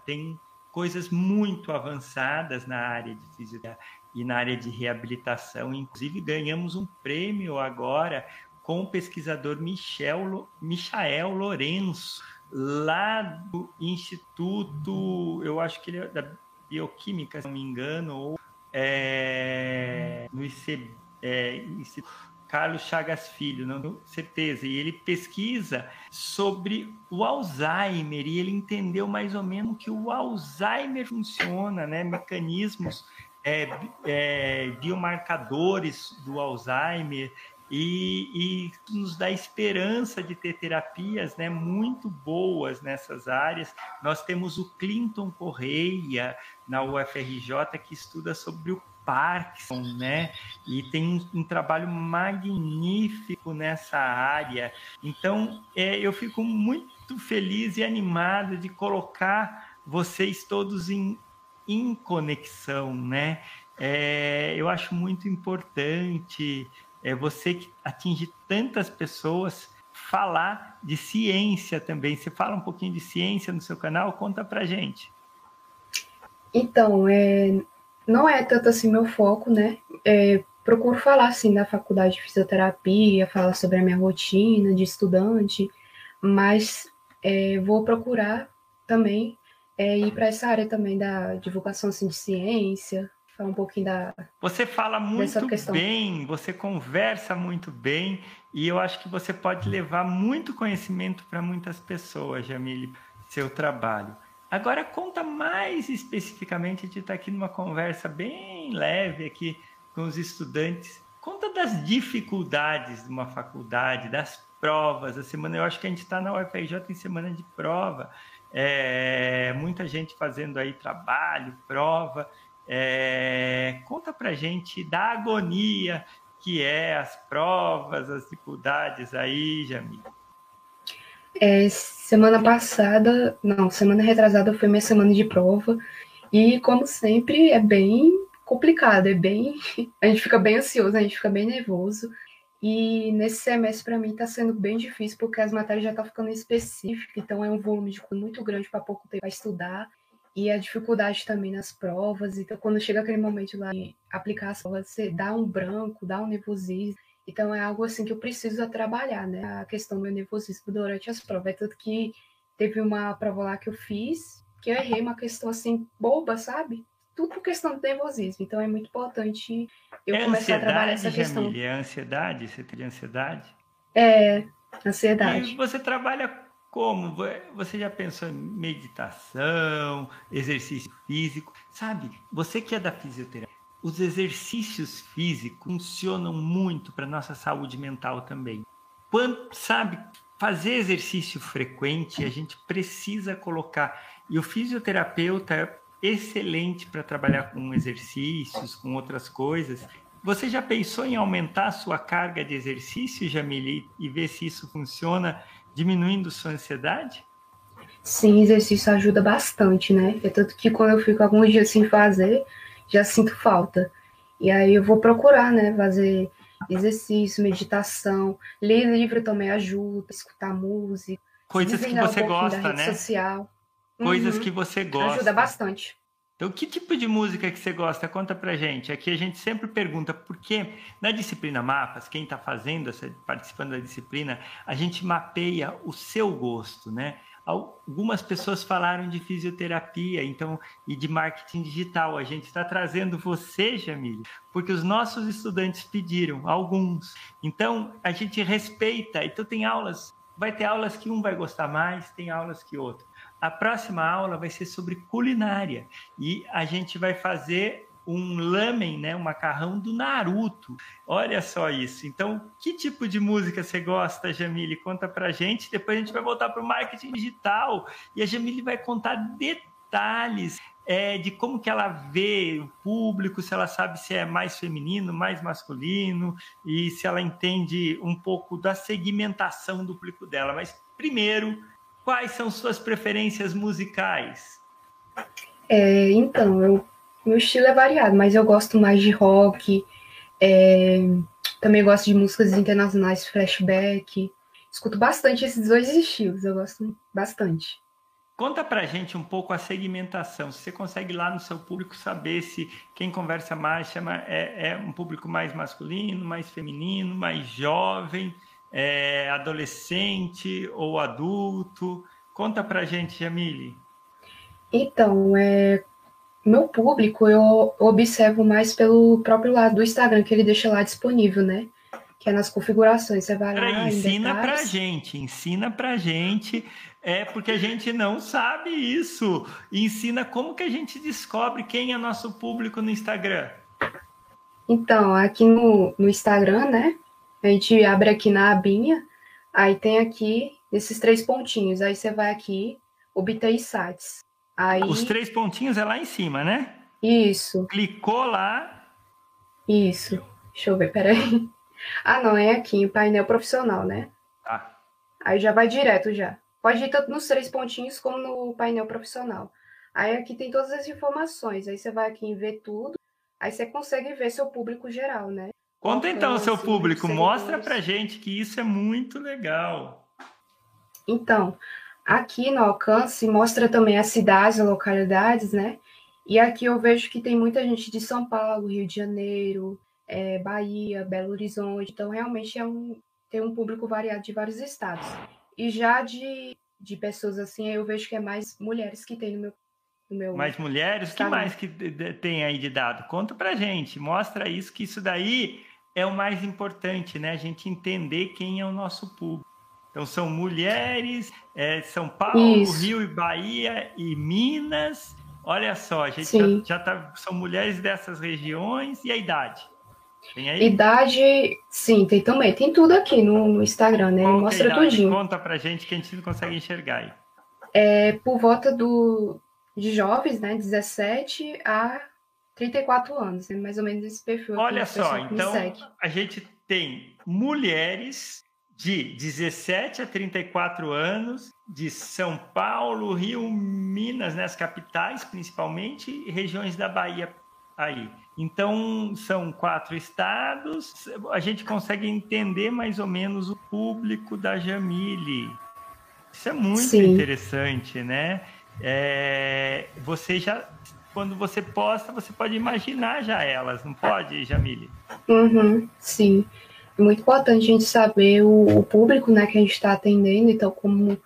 tem coisas muito avançadas na área de fisioterapia e na área de reabilitação. Inclusive, ganhamos um prêmio agora com o pesquisador Michel, Michael Lourenço, lá do Instituto, eu acho que ele é da Bioquímica, se não me engano, ou é, no IC, é, Instituto Carlos Chagas Filho, não tenho certeza, e ele pesquisa sobre o Alzheimer e ele entendeu mais ou menos que o Alzheimer funciona, né? Mecanismos é, é, biomarcadores do Alzheimer e, e, nos dá esperança de ter terapias né, muito boas nessas áreas. Nós temos o Clinton Correia na UFRJ que estuda sobre o Parkinson, né? E tem um, um trabalho magnífico nessa área. Então, é, eu fico muito feliz e animado de colocar vocês todos em, em conexão, né? É, eu acho muito importante é, você que atinge tantas pessoas falar de ciência também. Você fala um pouquinho de ciência no seu canal? Conta pra gente. Então, é, não é tanto assim meu foco, né? É, procuro falar assim da faculdade de fisioterapia, falar sobre a minha rotina de estudante, mas é, vou procurar também é, ir para essa área também da divulgação assim, de ciência, falar um pouquinho da. Você fala muito bem, você conversa muito bem, e eu acho que você pode levar muito conhecimento para muitas pessoas, Jamile, seu trabalho. Agora conta mais especificamente, a gente está aqui numa conversa bem leve aqui com os estudantes. Conta das dificuldades de uma faculdade, das provas. A semana, eu acho que a gente está na UFRJ em semana de prova. É, muita gente fazendo aí trabalho, prova. É, conta para gente da agonia que é as provas, as dificuldades aí, Jamil. É, semana passada, não, semana retrasada foi minha semana de prova. E, como sempre, é bem complicado, é bem. A gente fica bem ansioso, a gente fica bem nervoso. E nesse semestre, para mim, está sendo bem difícil, porque as matérias já estão ficando específicas, então é um volume de muito grande para pouco tempo para estudar. E a dificuldade também nas provas. Então, quando chega aquele momento lá de aplicar as provas, você dá um branco, dá um nervosismo. Então é algo assim que eu preciso trabalhar, né? A questão do meu nervosismo durante as provas. É tanto que teve uma prova lá que eu fiz, que eu errei uma questão assim boba, sabe? tudo por questão do nervosismo. Então é muito importante eu é começar a trabalhar essa questão. É ansiedade? Você tem ansiedade? É, ansiedade. E você trabalha como? Você já pensou em meditação, exercício físico? Sabe, você que é da fisioterapia, os exercícios físicos funcionam muito para nossa saúde mental também. Quando, sabe, fazer exercício frequente, a gente precisa colocar. E o fisioterapeuta é excelente para trabalhar com exercícios, com outras coisas. Você já pensou em aumentar a sua carga de exercício, Jamile, e ver se isso funciona diminuindo sua ansiedade? Sim, exercício ajuda bastante, né? É tanto que quando eu fico alguns dias sem fazer, já sinto falta. E aí eu vou procurar, né, fazer exercício, meditação, ler livro também ajuda, escutar música. Coisas que você um gosta, né? Social. Coisas uhum. que você gosta. Ajuda bastante. Então, que tipo de música que você gosta? Conta pra gente. Aqui a gente sempre pergunta, porque na disciplina Mapas, quem está fazendo, participando da disciplina, a gente mapeia o seu gosto, né? Algumas pessoas falaram de fisioterapia, então, e de marketing digital. A gente está trazendo você, Jamile, porque os nossos estudantes pediram, alguns. Então, a gente respeita. Então, tem aulas, vai ter aulas que um vai gostar mais, tem aulas que outro. A próxima aula vai ser sobre culinária e a gente vai fazer um lamen, né, um macarrão do Naruto. Olha só isso. Então, que tipo de música você gosta, Jamile? Conta pra gente. Depois a gente vai voltar para o marketing digital e a Jamile vai contar detalhes é, de como que ela vê o público, se ela sabe se é mais feminino, mais masculino e se ela entende um pouco da segmentação do público dela. Mas primeiro, quais são suas preferências musicais? É, então, eu meu estilo é variado, mas eu gosto mais de rock, é, também gosto de músicas internacionais, flashback. Escuto bastante esses dois estilos, eu gosto bastante. Conta pra gente um pouco a segmentação. Você consegue lá no seu público saber se quem conversa mais chama, é, é um público mais masculino, mais feminino, mais jovem, é, adolescente ou adulto? Conta pra gente, Jamile. Então, é, meu público eu observo mais pelo próprio lado do Instagram, que ele deixa lá disponível, né? Que é nas configurações. Você vai lá. ensina detalhes. pra gente, ensina pra gente. É porque a gente não sabe isso. Ensina como que a gente descobre quem é nosso público no Instagram. Então, aqui no, no Instagram, né? A gente abre aqui na abinha, aí tem aqui esses três pontinhos. Aí você vai aqui, obter insights. Aí... Os três pontinhos é lá em cima, né? Isso. Clicou lá. Isso. Deixa eu ver, peraí. Ah, não, é aqui, painel profissional, né? Tá. Aí já vai direto já. Pode ir tanto nos três pontinhos como no painel profissional. Aí aqui tem todas as informações. Aí você vai aqui em ver tudo. Aí você consegue ver seu público geral, né? Conta então o seu público. Mostra pra gente que isso é muito legal. Então, Aqui no alcance mostra também as cidades, as localidades, né? E aqui eu vejo que tem muita gente de São Paulo, Rio de Janeiro, é, Bahia, Belo Horizonte. Então, realmente é um, tem um público variado de vários estados. E já de, de pessoas assim, eu vejo que é mais mulheres que tem no meu. No meu mais mulheres? O que mais que tem aí de dado? Conta pra gente, mostra isso, que isso daí é o mais importante, né? A gente entender quem é o nosso público. Então são mulheres, é, São Paulo, Isso. Rio e Bahia e Minas. Olha só, a gente já, já tá, são mulheres dessas regiões e a idade. Idade, sim, tem também. Tem tudo aqui no, no Instagram, né? É Mostra é tudinho. Conta pra gente que a gente não consegue enxergar aí. É por volta do, de jovens, né? 17 a 34 anos, né? mais ou menos esse perfil. Olha só, então a gente tem mulheres de 17 a 34 anos, de São Paulo, Rio, Minas, nas né, capitais principalmente, e regiões da Bahia aí. Então, são quatro estados, a gente consegue entender mais ou menos o público da Jamile. Isso é muito Sim. interessante, né? É, você já, quando você posta, você pode imaginar já elas, não pode, Jamile? Uhum, sim. Muito importante a gente saber o, o público né, que a gente está atendendo. Então, como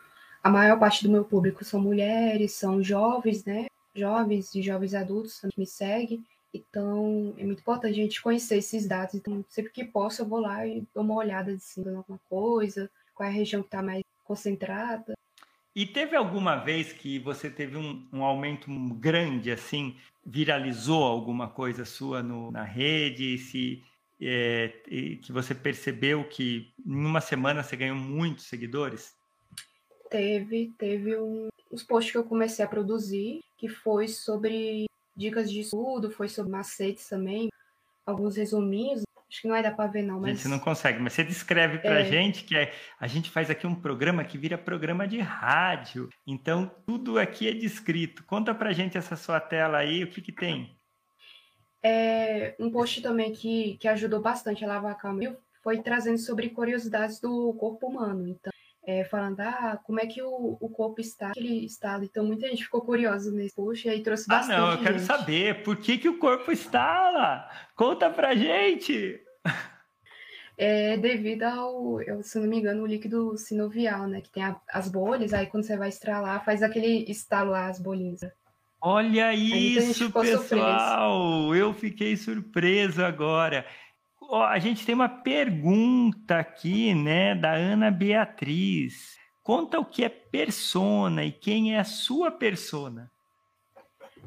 a maior parte do meu público são mulheres, são jovens, né? jovens e jovens adultos que me seguem. Então, é muito importante a gente conhecer esses dados. Então, sempre que posso, eu vou lá e dou uma olhada de alguma coisa, qual é a região que está mais concentrada. E teve alguma vez que você teve um, um aumento grande, assim, viralizou alguma coisa sua no, na rede, se é, que você percebeu que em uma semana você ganhou muitos seguidores? Teve, teve um, uns posts que eu comecei a produzir, que foi sobre dicas de estudo, foi sobre macetes também, alguns resuminhos. Acho que não vai dar para ver, não. Mas... A gente não consegue, mas você descreve para a é... gente que é, a gente faz aqui um programa que vira programa de rádio. Então, tudo aqui é descrito. Conta para a gente essa sua tela aí, o que, que tem? É, um post também que, que ajudou bastante a lavar a foi trazendo sobre curiosidades do corpo humano. Então, é, falando, ah, como é que o, o corpo está naquele estado. Então, muita gente ficou curiosa nesse post e aí trouxe bastante. Ah, não, eu quero gente. saber por que, que o corpo está lá. Conta pra gente! É devido ao, eu, se não me engano, o líquido sinovial, né? Que tem a, as bolhas, aí quando você vai estralar, faz aquele estalo lá, as bolinhas. Olha isso, pessoal! Surpreso. Eu fiquei surpreso agora ó, a gente tem uma pergunta aqui, né, da Ana Beatriz. Conta o que é persona e quem é a sua persona.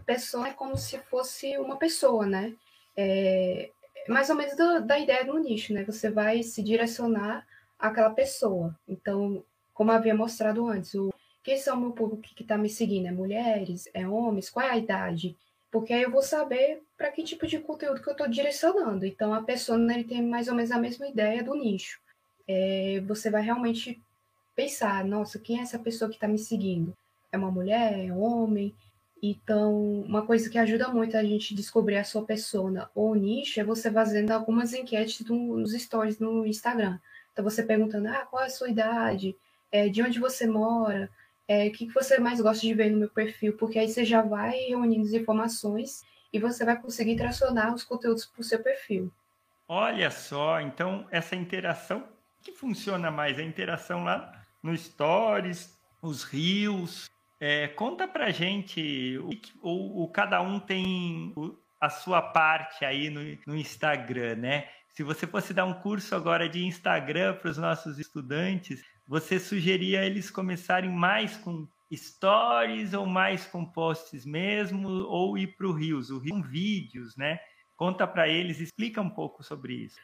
Persona é como se fosse uma pessoa, né? É mais ou menos do, da ideia do nicho, né? Você vai se direcionar àquela pessoa. Então, como havia mostrado antes, o quem são o meu público que está me seguindo? É mulheres? É homens? Qual é a idade? Porque aí eu vou saber para que tipo de conteúdo que eu estou direcionando. Então, a pessoa né, ele tem mais ou menos a mesma ideia do nicho. É, você vai realmente pensar, nossa, quem é essa pessoa que está me seguindo? É uma mulher? É um homem? Então, uma coisa que ajuda muito a gente descobrir a sua persona ou nicho é você fazendo algumas enquetes nos stories no Instagram. Então, você perguntando, ah, qual é a sua idade? É, de onde você mora? É, o que você mais gosta de ver no meu perfil, porque aí você já vai reunindo as informações e você vai conseguir tracionar os conteúdos para o seu perfil. Olha só, então essa interação que funciona mais? A interação lá no Stories, os rios. É, conta pra gente, o, o, o, cada um tem a sua parte aí no, no Instagram, né? Se você fosse dar um curso agora de Instagram para os nossos estudantes, você sugeria eles começarem mais com stories ou mais com posts mesmo, ou ir para o Rios? O Rios são vídeos, né? Conta para eles, explica um pouco sobre isso.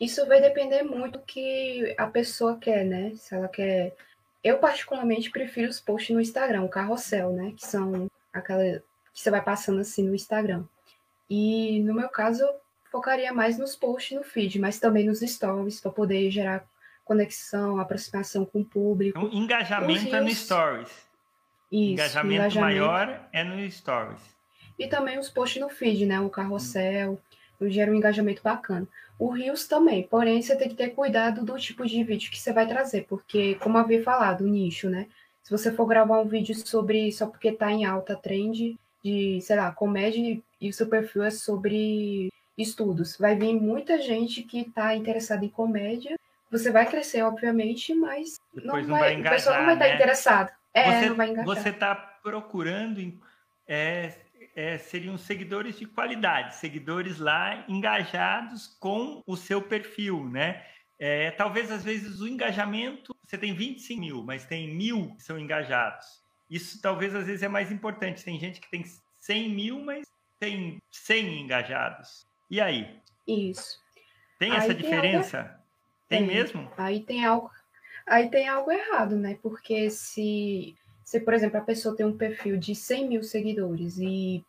Isso vai depender muito do que a pessoa quer, né? Se ela quer. Eu, particularmente, prefiro os posts no Instagram, o carrossel, né? Que são aquela que você vai passando assim no Instagram. E no meu caso, eu focaria mais nos posts no feed, mas também nos stories, para poder gerar conexão, aproximação com o público. Então, engajamento é no Stories. Isso, engajamento, engajamento, maior é no Stories. E também os posts no feed, né? O carrossel, hum. gera um engajamento bacana. O Rios também, porém você tem que ter cuidado do tipo de vídeo que você vai trazer, porque, como havia falado, o nicho, né? Se você for gravar um vídeo sobre só porque tá em alta trend de, sei lá, comédia e o seu perfil é sobre estudos, vai vir muita gente que está interessada em comédia você vai crescer, obviamente, mas não, não vai, engajar, o pessoal não vai estar né? interessado. É, você, não vai engajar. Você está procurando é, é, seriam seguidores de qualidade, seguidores lá engajados com o seu perfil, né? É, talvez às vezes o engajamento, você tem 25 mil, mas tem mil que são engajados. Isso talvez às vezes é mais importante. Tem gente que tem 100 mil, mas tem 100 engajados. E aí? Isso. Tem essa diferença? Tem mesmo? Aí tem algo, aí tem algo errado, né? Porque se, se, por exemplo, a pessoa tem um perfil de 100 mil seguidores e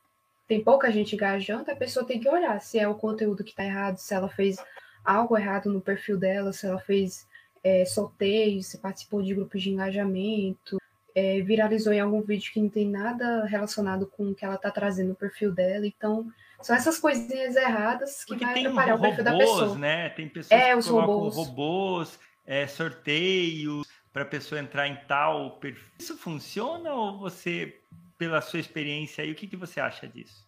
tem pouca gente engajando, a pessoa tem que olhar se é o conteúdo que está errado, se ela fez algo errado no perfil dela, se ela fez é, sorteios, se participou de grupos de engajamento, é, viralizou em algum vídeo que não tem nada relacionado com o que ela está trazendo no perfil dela. Então, são essas coisinhas erradas que Porque vai atrapalhar robôs, o perfil da pessoa. Né? Tem pessoas é, que os robôs, robôs é, sorteios para a pessoa entrar em tal perfil. Isso funciona ou você, pela sua experiência aí, o que, que você acha disso?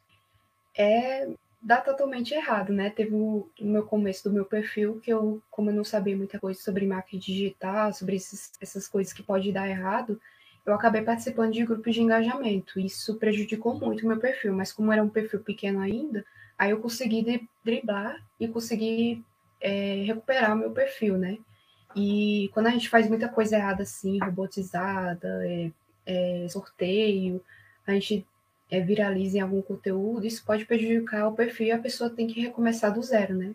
É, dá totalmente errado, né? Teve no meu começo do meu perfil que eu, como eu não sabia muita coisa sobre marketing digital, sobre esses, essas coisas que pode dar errado, eu acabei participando de grupos de engajamento. Isso prejudicou muito o meu perfil, mas como era um perfil pequeno ainda, aí eu consegui driblar e consegui é, recuperar o meu perfil, né? E quando a gente faz muita coisa errada assim, robotizada, é, é, sorteio, a gente é, viraliza em algum conteúdo, isso pode prejudicar o perfil e a pessoa tem que recomeçar do zero, né?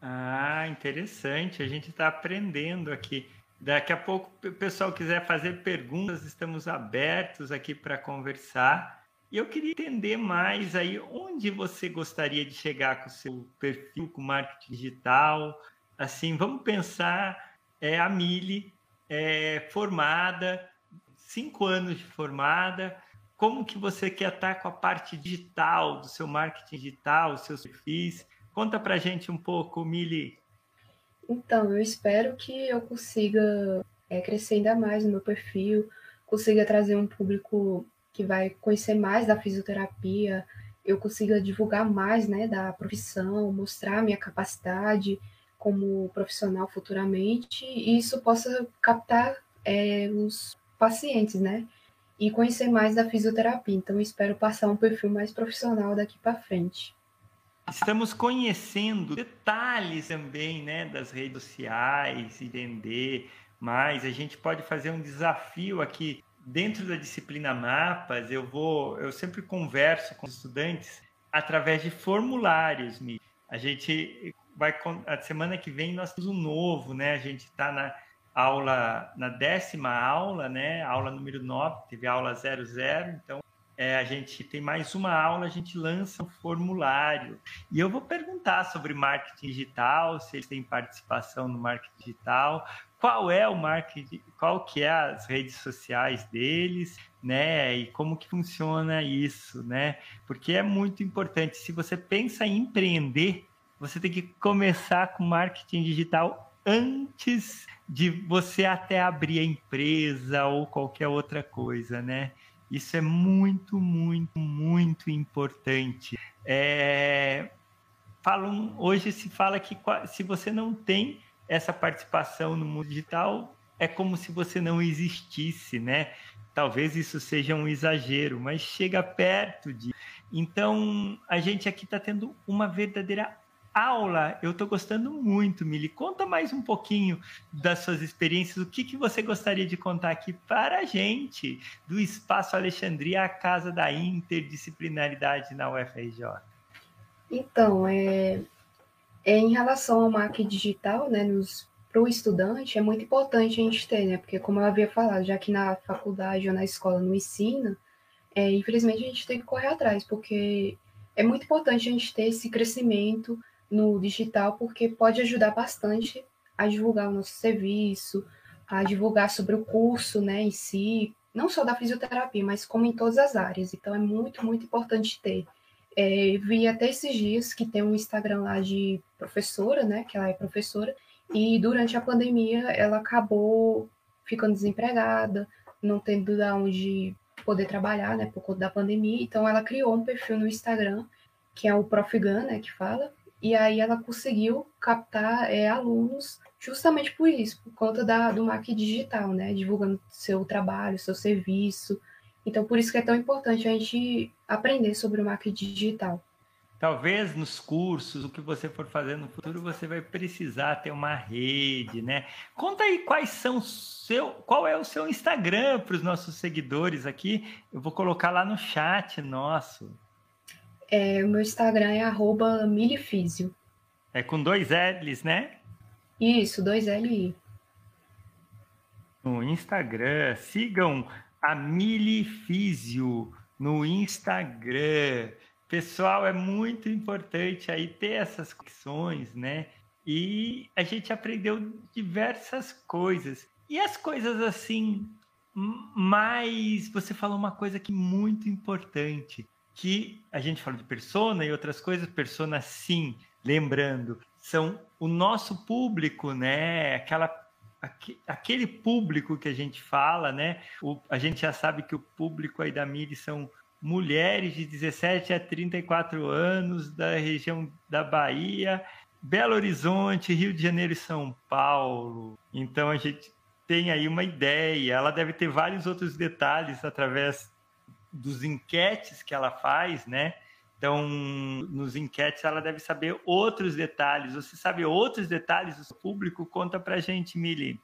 Ah, interessante. A gente está aprendendo aqui. Daqui a pouco, o pessoal quiser fazer perguntas, estamos abertos aqui para conversar. E eu queria entender mais aí onde você gostaria de chegar com o seu perfil, com marketing digital. Assim, vamos pensar é, a Mili é, formada, cinco anos de formada. Como que você quer estar com a parte digital do seu marketing digital, os seus perfis? Conta para gente um pouco, Mili. Então, eu espero que eu consiga é, crescer ainda mais no meu perfil, consiga trazer um público que vai conhecer mais da fisioterapia, eu consiga divulgar mais né, da profissão, mostrar minha capacidade como profissional futuramente, e isso possa captar é, os pacientes, né? E conhecer mais da fisioterapia. Então, espero passar um perfil mais profissional daqui para frente. Estamos conhecendo detalhes também, né, das redes sociais, entender mais. A gente pode fazer um desafio aqui dentro da disciplina mapas. Eu vou, eu sempre converso com os estudantes através de formulários. A gente vai a semana que vem nós temos um novo, né? A gente está na aula na décima aula, né? Aula número 9, teve aula 00, então é, a gente tem mais uma aula, a gente lança um formulário. E eu vou perguntar sobre marketing digital, se eles têm participação no marketing digital, qual é o marketing, qual que é as redes sociais deles, né? E como que funciona isso, né? Porque é muito importante. Se você pensa em empreender, você tem que começar com marketing digital antes de você até abrir a empresa ou qualquer outra coisa, né? Isso é muito, muito, muito importante. É, falam, hoje se fala que se você não tem essa participação no mundo digital, é como se você não existisse, né? Talvez isso seja um exagero, mas chega perto de. Então, a gente aqui está tendo uma verdadeira aula, eu estou gostando muito, Mili. Conta mais um pouquinho das suas experiências, o que, que você gostaria de contar aqui para a gente do Espaço Alexandria, a casa da interdisciplinaridade na UFRJ. Então, é, é em relação ao marketing digital, né, para o estudante, é muito importante a gente ter, né, porque como eu havia falado, já que na faculdade ou na escola não ensina, é, infelizmente a gente tem que correr atrás, porque é muito importante a gente ter esse crescimento no digital, porque pode ajudar bastante a divulgar o nosso serviço, a divulgar sobre o curso né, em si, não só da fisioterapia, mas como em todas as áreas. Então é muito, muito importante ter. É, vi até esses dias que tem um Instagram lá de professora, né? Que ela é professora, e durante a pandemia ela acabou ficando desempregada, não tendo de onde poder trabalhar, né? Por conta da pandemia. Então ela criou um perfil no Instagram, que é o Profgan, né? Que fala, e aí ela conseguiu captar é, alunos justamente por isso, por conta da, do marketing digital, né? Divulgando seu trabalho, seu serviço. Então, por isso que é tão importante a gente aprender sobre o marketing digital. Talvez nos cursos, o que você for fazer no futuro, você vai precisar ter uma rede, né? Conta aí quais são seu, qual é o seu Instagram para os nossos seguidores aqui. Eu vou colocar lá no chat nosso. É, o meu Instagram é arroba milifísio. É com dois L's, né? Isso, dois L. No Instagram, sigam a Milifísio no Instagram. Pessoal, é muito importante aí ter essas conexões, né? E a gente aprendeu diversas coisas. E as coisas assim, mais você falou uma coisa que é muito importante que a gente fala de persona e outras coisas, persona sim, lembrando, são o nosso público, né? Aquela aquele público que a gente fala, né? O, a gente já sabe que o público aí da Miri são mulheres de 17 a 34 anos da região da Bahia, Belo Horizonte, Rio de Janeiro e São Paulo. Então a gente tem aí uma ideia, ela deve ter vários outros detalhes através dos enquetes que ela faz, né? Então, nos enquetes, ela deve saber outros detalhes. Você sabe outros detalhes do público? Conta pra gente, Mili.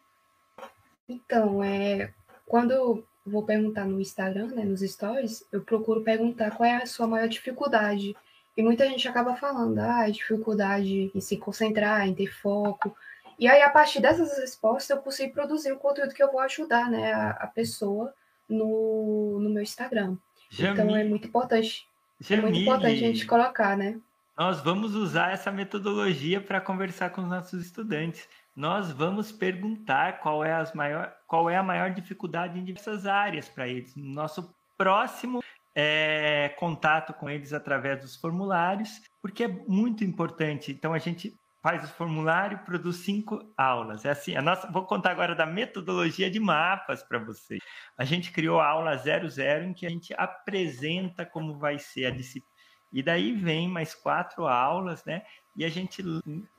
Então, é, quando vou perguntar no Instagram, né, nos stories, eu procuro perguntar qual é a sua maior dificuldade. E muita gente acaba falando, ah, dificuldade em se concentrar, em ter foco. E aí, a partir dessas respostas, eu consigo produzir o conteúdo que eu vou ajudar né, a, a pessoa no, no meu Instagram. Jamile, então, é muito importante. Jamile, é muito importante a gente colocar, né? Nós vamos usar essa metodologia para conversar com os nossos estudantes. Nós vamos perguntar qual é, as maior, qual é a maior dificuldade em diversas áreas para eles. Nosso próximo é, contato com eles através dos formulários, porque é muito importante. Então, a gente faz o formulário, produz cinco aulas. É assim, a nossa, vou contar agora da metodologia de mapas para vocês. A gente criou a aula 00 em que a gente apresenta como vai ser a disciplina. E daí vem mais quatro aulas, né? E a gente,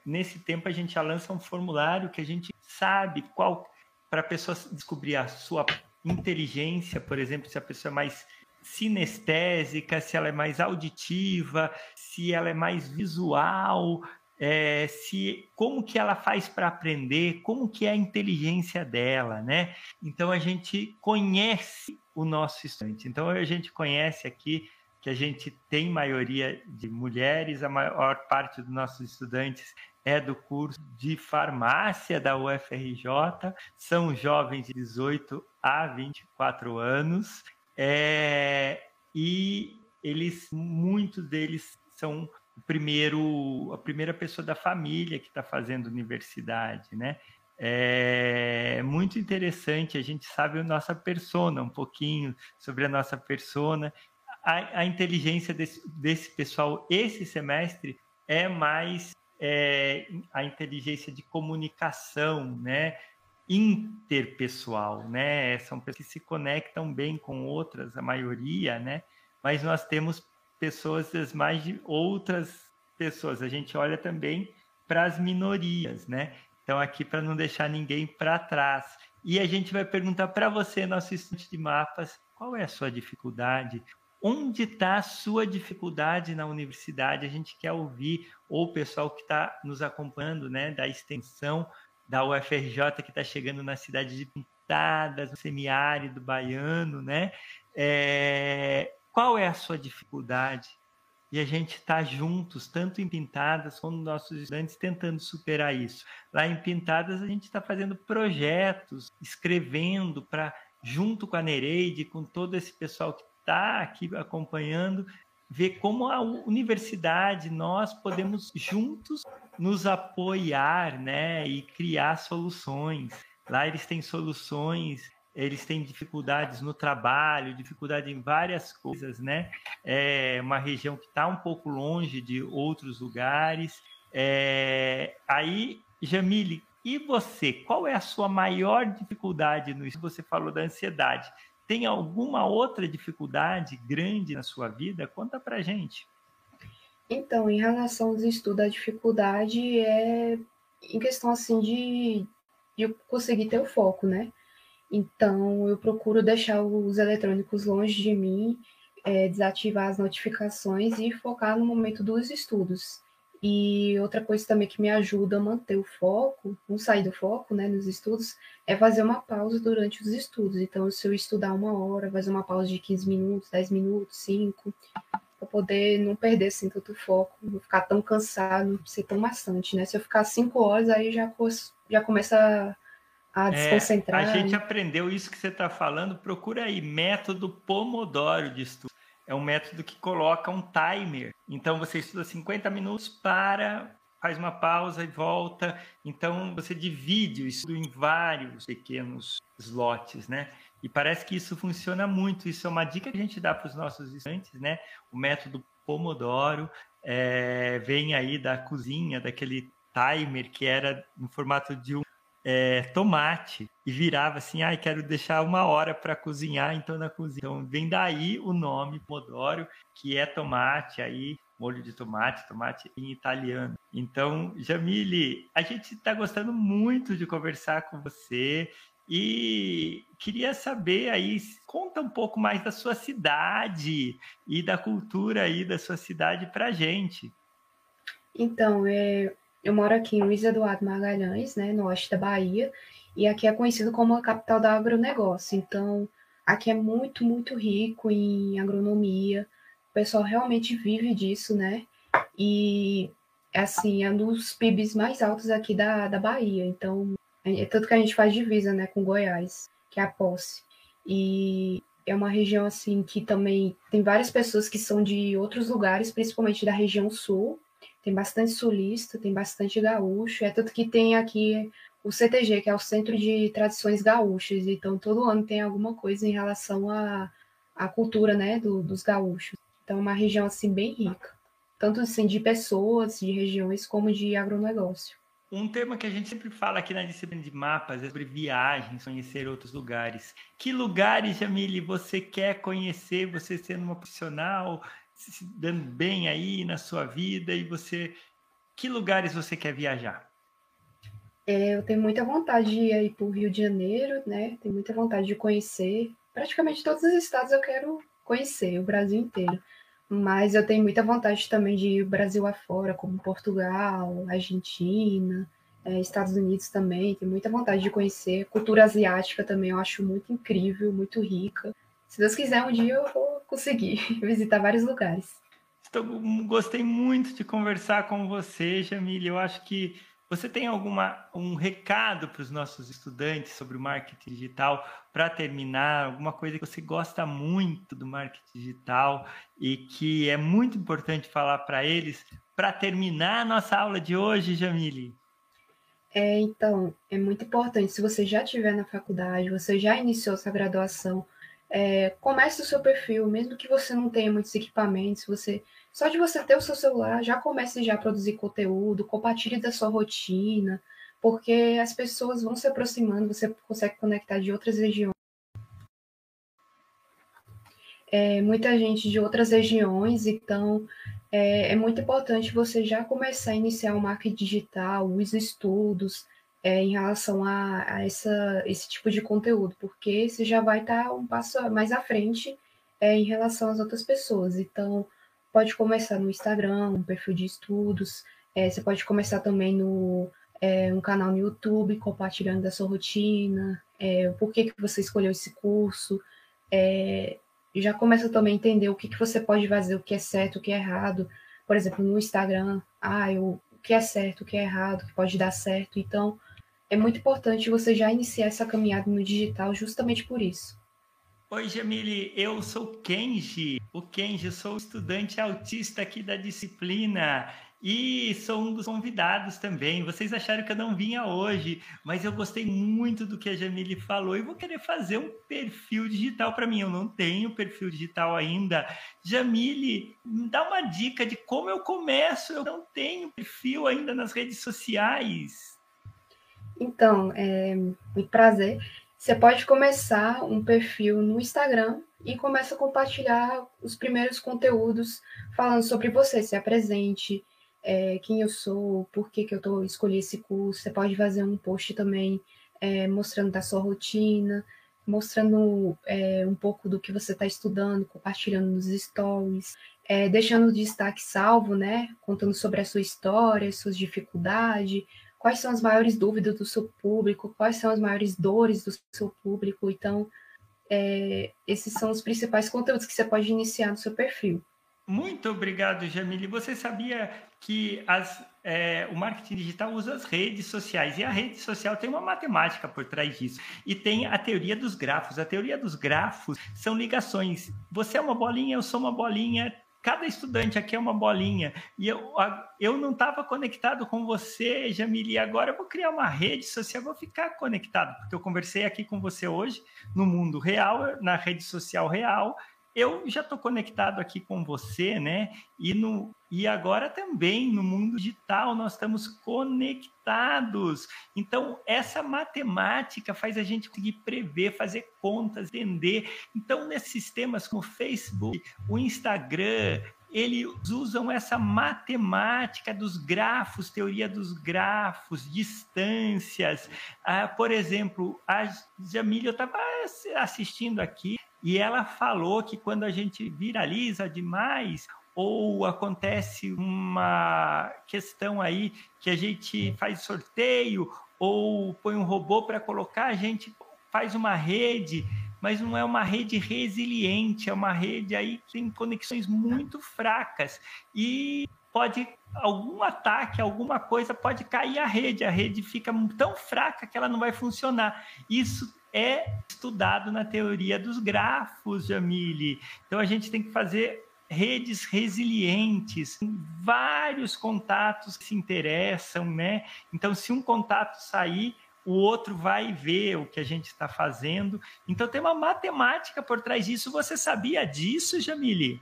nesse tempo, a gente já lança um formulário que a gente sabe qual, para a pessoa descobrir a sua inteligência, por exemplo, se a pessoa é mais sinestésica, se ela é mais auditiva, se ela é mais visual, é, se como que ela faz para aprender, como que é a inteligência dela, né? Então a gente conhece o nosso estudante. Então a gente conhece aqui que a gente tem maioria de mulheres, a maior parte dos nossos estudantes é do curso de farmácia da UFRJ, são jovens de 18 a 24 anos, é, e eles, muitos deles são primeiro, a primeira pessoa da família que está fazendo universidade, né? É muito interessante, a gente sabe a nossa persona, um pouquinho sobre a nossa persona. A, a inteligência desse, desse pessoal esse semestre é mais é, a inteligência de comunicação, né? interpessoal, né? São pessoas que se conectam bem com outras, a maioria, né? Mas nós temos pessoas das mais de outras pessoas. A gente olha também para as minorias, né? Então, aqui para não deixar ninguém para trás. E a gente vai perguntar para você, nosso estudante de mapas, qual é a sua dificuldade? Onde está a sua dificuldade na universidade? A gente quer ouvir, ou o pessoal que está nos acompanhando, né, da extensão da UFRJ, que está chegando na cidade de Pintadas, no semiárido baiano, né? É, qual é a sua dificuldade? E a gente está juntos, tanto em Pintadas como nossos estudantes, tentando superar isso. Lá em Pintadas, a gente está fazendo projetos, escrevendo para, junto com a Nereide, com todo esse pessoal que está aqui acompanhando, ver como a universidade, nós podemos juntos nos apoiar né, e criar soluções. Lá eles têm soluções eles têm dificuldades no trabalho, dificuldade em várias coisas, né? É uma região que está um pouco longe de outros lugares. É... Aí, Jamile, e você? Qual é a sua maior dificuldade no isso? Você falou da ansiedade. Tem alguma outra dificuldade grande na sua vida? Conta pra gente. Então, em relação aos estudos, a dificuldade é em questão assim de, de conseguir ter o foco, né? Então, eu procuro deixar os eletrônicos longe de mim, é, desativar as notificações e focar no momento dos estudos. E outra coisa também que me ajuda a manter o foco, não sair do foco né, nos estudos, é fazer uma pausa durante os estudos. Então, se eu estudar uma hora, fazer uma pausa de 15 minutos, 10 minutos, 5, para poder não perder assim, tanto foco, não ficar tão cansado, não ser tão maçante. Né? Se eu ficar 5 horas, aí já, já começa a desconcentrar. É, a gente aprendeu isso que você está falando. Procura aí, método Pomodoro de estudo. É um método que coloca um timer. Então você estuda 50 minutos, para, faz uma pausa e volta. Então você divide o estudo em vários pequenos slots, né? E parece que isso funciona muito. Isso é uma dica que a gente dá para os nossos estudantes, né? O método Pomodoro é, vem aí da cozinha, daquele timer que era no formato de um é, tomate e virava assim, ai, ah, quero deixar uma hora para cozinhar, então na cozinha. Então vem daí o nome Pomodoro, que é tomate aí, molho de tomate, tomate em italiano. Então, Jamile, a gente está gostando muito de conversar com você. E queria saber aí, conta um pouco mais da sua cidade e da cultura aí da sua cidade para gente. Então, é, eu moro aqui em Luiz Eduardo Magalhães, né, no oeste da Bahia, e aqui é conhecido como a capital do agronegócio. Então, aqui é muito, muito rico em agronomia. O pessoal realmente vive disso, né? E, assim, é um dos PIBs mais altos aqui da, da Bahia. Então, é tanto que a gente faz divisa, né, com Goiás, que é a posse. E é uma região, assim, que também tem várias pessoas que são de outros lugares, principalmente da região sul. Tem bastante sulista, tem bastante gaúcho. É tanto que tem aqui o CTG, que é o Centro de Tradições Gaúchas. Então, todo ano tem alguma coisa em relação à, à cultura, né, do, dos gaúchos. Então, é uma região, assim, bem rica. Tanto, assim, de pessoas, de regiões, como de agronegócio. Um tema que a gente sempre fala aqui na disciplina de mapas é sobre viagens, conhecer outros lugares. Que lugares, Jamile, você quer conhecer, você sendo uma profissional, se dando bem aí na sua vida e você... Que lugares você quer viajar? É, eu tenho muita vontade de ir para o Rio de Janeiro, né? Tenho muita vontade de conhecer. Praticamente todos os estados eu quero conhecer, o Brasil inteiro. Mas eu tenho muita vontade também de ir Brasil afora, como Portugal, Argentina, é, Estados Unidos também. Tenho muita vontade de conhecer. Cultura asiática também eu acho muito incrível, muito rica. Se Deus quiser, um dia eu vou conseguir visitar vários lugares. Estou, gostei muito de conversar com você, Jamile. Eu acho que você tem alguma um recado para os nossos estudantes sobre o marketing digital para terminar? Alguma coisa que você gosta muito do marketing digital e que é muito importante falar para eles para terminar a nossa aula de hoje, Jamile? É, então, é muito importante. Se você já estiver na faculdade, você já iniciou sua graduação, é, comece o seu perfil, mesmo que você não tenha muitos equipamentos, você só de você ter o seu celular, já comece já a produzir conteúdo, compartilhe da sua rotina, porque as pessoas vão se aproximando, você consegue conectar de outras regiões. É, muita gente de outras regiões, então é, é, muito importante você já começar a iniciar o marketing digital, os estudos é, em relação a, a, essa, esse tipo de conteúdo, porque você já vai estar um passo mais à frente é, em relação às outras pessoas. Então, pode começar no Instagram, um perfil de estudos, é, você pode começar também no é, um canal no YouTube, compartilhando da sua rotina, é, por que, que você escolheu esse curso, é, já começa também a entender o que, que você pode fazer, o que é certo, o que é errado. Por exemplo, no Instagram, ah, eu, o que é certo, o que é errado, o que pode dar certo. Então, é muito importante você já iniciar essa caminhada no digital justamente por isso. Oi, Jamile, eu sou Kenji. O Kenji, sou estudante autista aqui da disciplina e sou um dos convidados também. Vocês acharam que eu não vinha hoje, mas eu gostei muito do que a Jamile falou e vou querer fazer um perfil digital para mim. Eu não tenho perfil digital ainda. Jamile, me dá uma dica de como eu começo. Eu não tenho perfil ainda nas redes sociais. Então, é um prazer. Você pode começar um perfil no Instagram e começa a compartilhar os primeiros conteúdos falando sobre você, se apresente, é, quem eu sou, por que, que eu tô, escolhi esse curso. Você pode fazer um post também é, mostrando da sua rotina, mostrando é, um pouco do que você está estudando, compartilhando nos stories, é, deixando o destaque salvo, né? Contando sobre a sua história, suas dificuldades, quais são as maiores dúvidas do seu público, quais são as maiores dores do seu público. Então, é, esses são os principais conteúdos que você pode iniciar no seu perfil. Muito obrigado, Jamile. Você sabia que as, é, o marketing digital usa as redes sociais e a rede social tem uma matemática por trás disso e tem a teoria dos grafos. A teoria dos grafos são ligações. Você é uma bolinha, eu sou uma bolinha, cada estudante aqui é uma bolinha. E eu, eu não estava conectado com você, Jamile, agora eu vou criar uma rede social, vou ficar conectado, porque eu conversei aqui com você hoje, no mundo real, na rede social real, eu já estou conectado aqui com você, né? E, no, e agora também no mundo digital nós estamos conectados. Então, essa matemática faz a gente conseguir prever, fazer contas, entender. Então, nesses sistemas como o Facebook, o Instagram, eles usam essa matemática dos grafos, teoria dos grafos, distâncias. Ah, por exemplo, a Jamília, eu estava assistindo aqui e ela falou que quando a gente viraliza demais, ou acontece uma questão aí que a gente faz sorteio ou põe um robô para colocar, a gente faz uma rede, mas não é uma rede resiliente, é uma rede aí que tem conexões muito fracas e pode algum ataque, alguma coisa pode cair a rede, a rede fica tão fraca que ela não vai funcionar. Isso é estudado na teoria dos grafos, Jamile. Então a gente tem que fazer redes resilientes, vários contatos que se interessam, né? Então, se um contato sair, o outro vai ver o que a gente está fazendo. Então, tem uma matemática por trás disso. Você sabia disso, Jamile?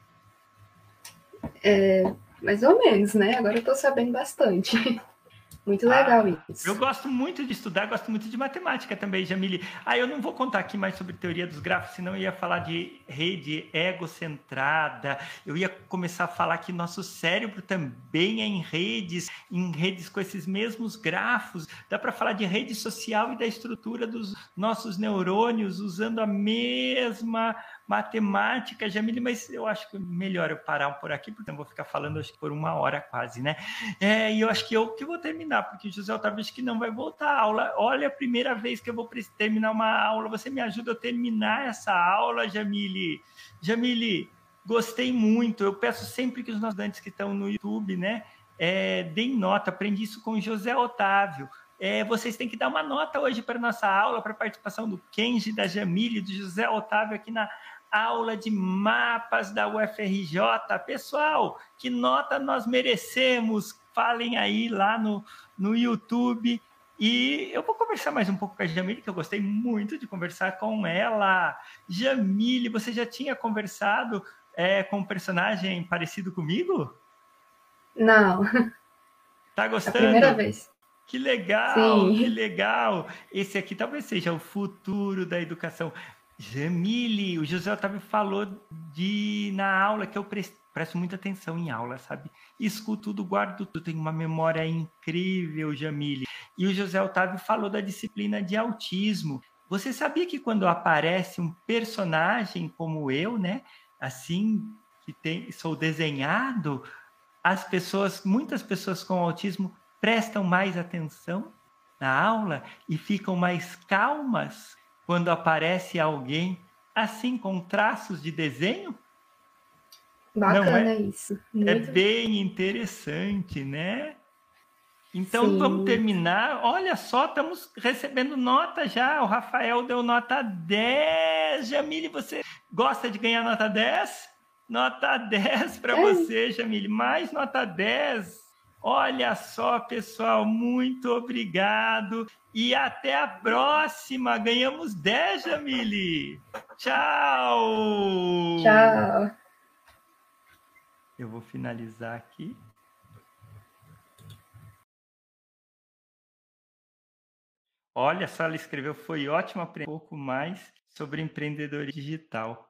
É, mais ou menos, né? Agora eu estou sabendo bastante. Muito legal ah, isso. Eu gosto muito de estudar, gosto muito de matemática também, Jamile. Ah, eu não vou contar aqui mais sobre teoria dos grafos, senão eu ia falar de rede egocentrada. Eu ia começar a falar que nosso cérebro também é em redes, em redes com esses mesmos grafos. Dá para falar de rede social e da estrutura dos nossos neurônios usando a mesma matemática, Jamile, mas eu acho que melhor eu parar por aqui, porque eu vou ficar falando acho que por uma hora quase, né? É, e eu acho que eu que vou terminar, porque o José Otávio acho que não vai voltar à aula. Olha, a primeira vez que eu vou terminar uma aula, você me ajuda a terminar essa aula, Jamile. Jamile, gostei muito. Eu peço sempre que os nossos estudantes que estão no YouTube, né, é, deem nota. Aprendi isso com o José Otávio. É, vocês têm que dar uma nota hoje para nossa aula, para a participação do Kenji, da Jamile, do José Otávio aqui na aula de mapas da UFRJ. Pessoal, que nota nós merecemos? Falem aí lá no, no YouTube. E eu vou conversar mais um pouco com a Jamile, que eu gostei muito de conversar com ela. Jamile, você já tinha conversado é, com um personagem parecido comigo? Não. Tá gostando? É a primeira vez. Que legal, Sim. que legal. Esse aqui talvez seja o futuro da educação. Jamile, o José Otávio falou de na aula que eu presto muita atenção em aula, sabe? Escuto tudo, guardo tudo, tenho uma memória incrível, Jamile. E o José Otávio falou da disciplina de autismo. Você sabia que quando aparece um personagem como eu, né, assim que tem, sou desenhado, as pessoas, muitas pessoas com autismo prestam mais atenção na aula e ficam mais calmas quando aparece alguém assim com traços de desenho? Bacana é? isso. É Muito... É bem interessante, né? Então Sim. vamos terminar. Olha só, estamos recebendo nota já. O Rafael deu nota 10. Jamile, você gosta de ganhar nota 10? Nota 10 para é. você, Jamile. Mais nota 10. Olha só, pessoal, muito obrigado e até a próxima. Ganhamos 10, Jamile. Tchau. Tchau. Eu vou finalizar aqui. Olha só, ela escreveu, foi ótimo aprender um pouco mais sobre empreendedorismo digital.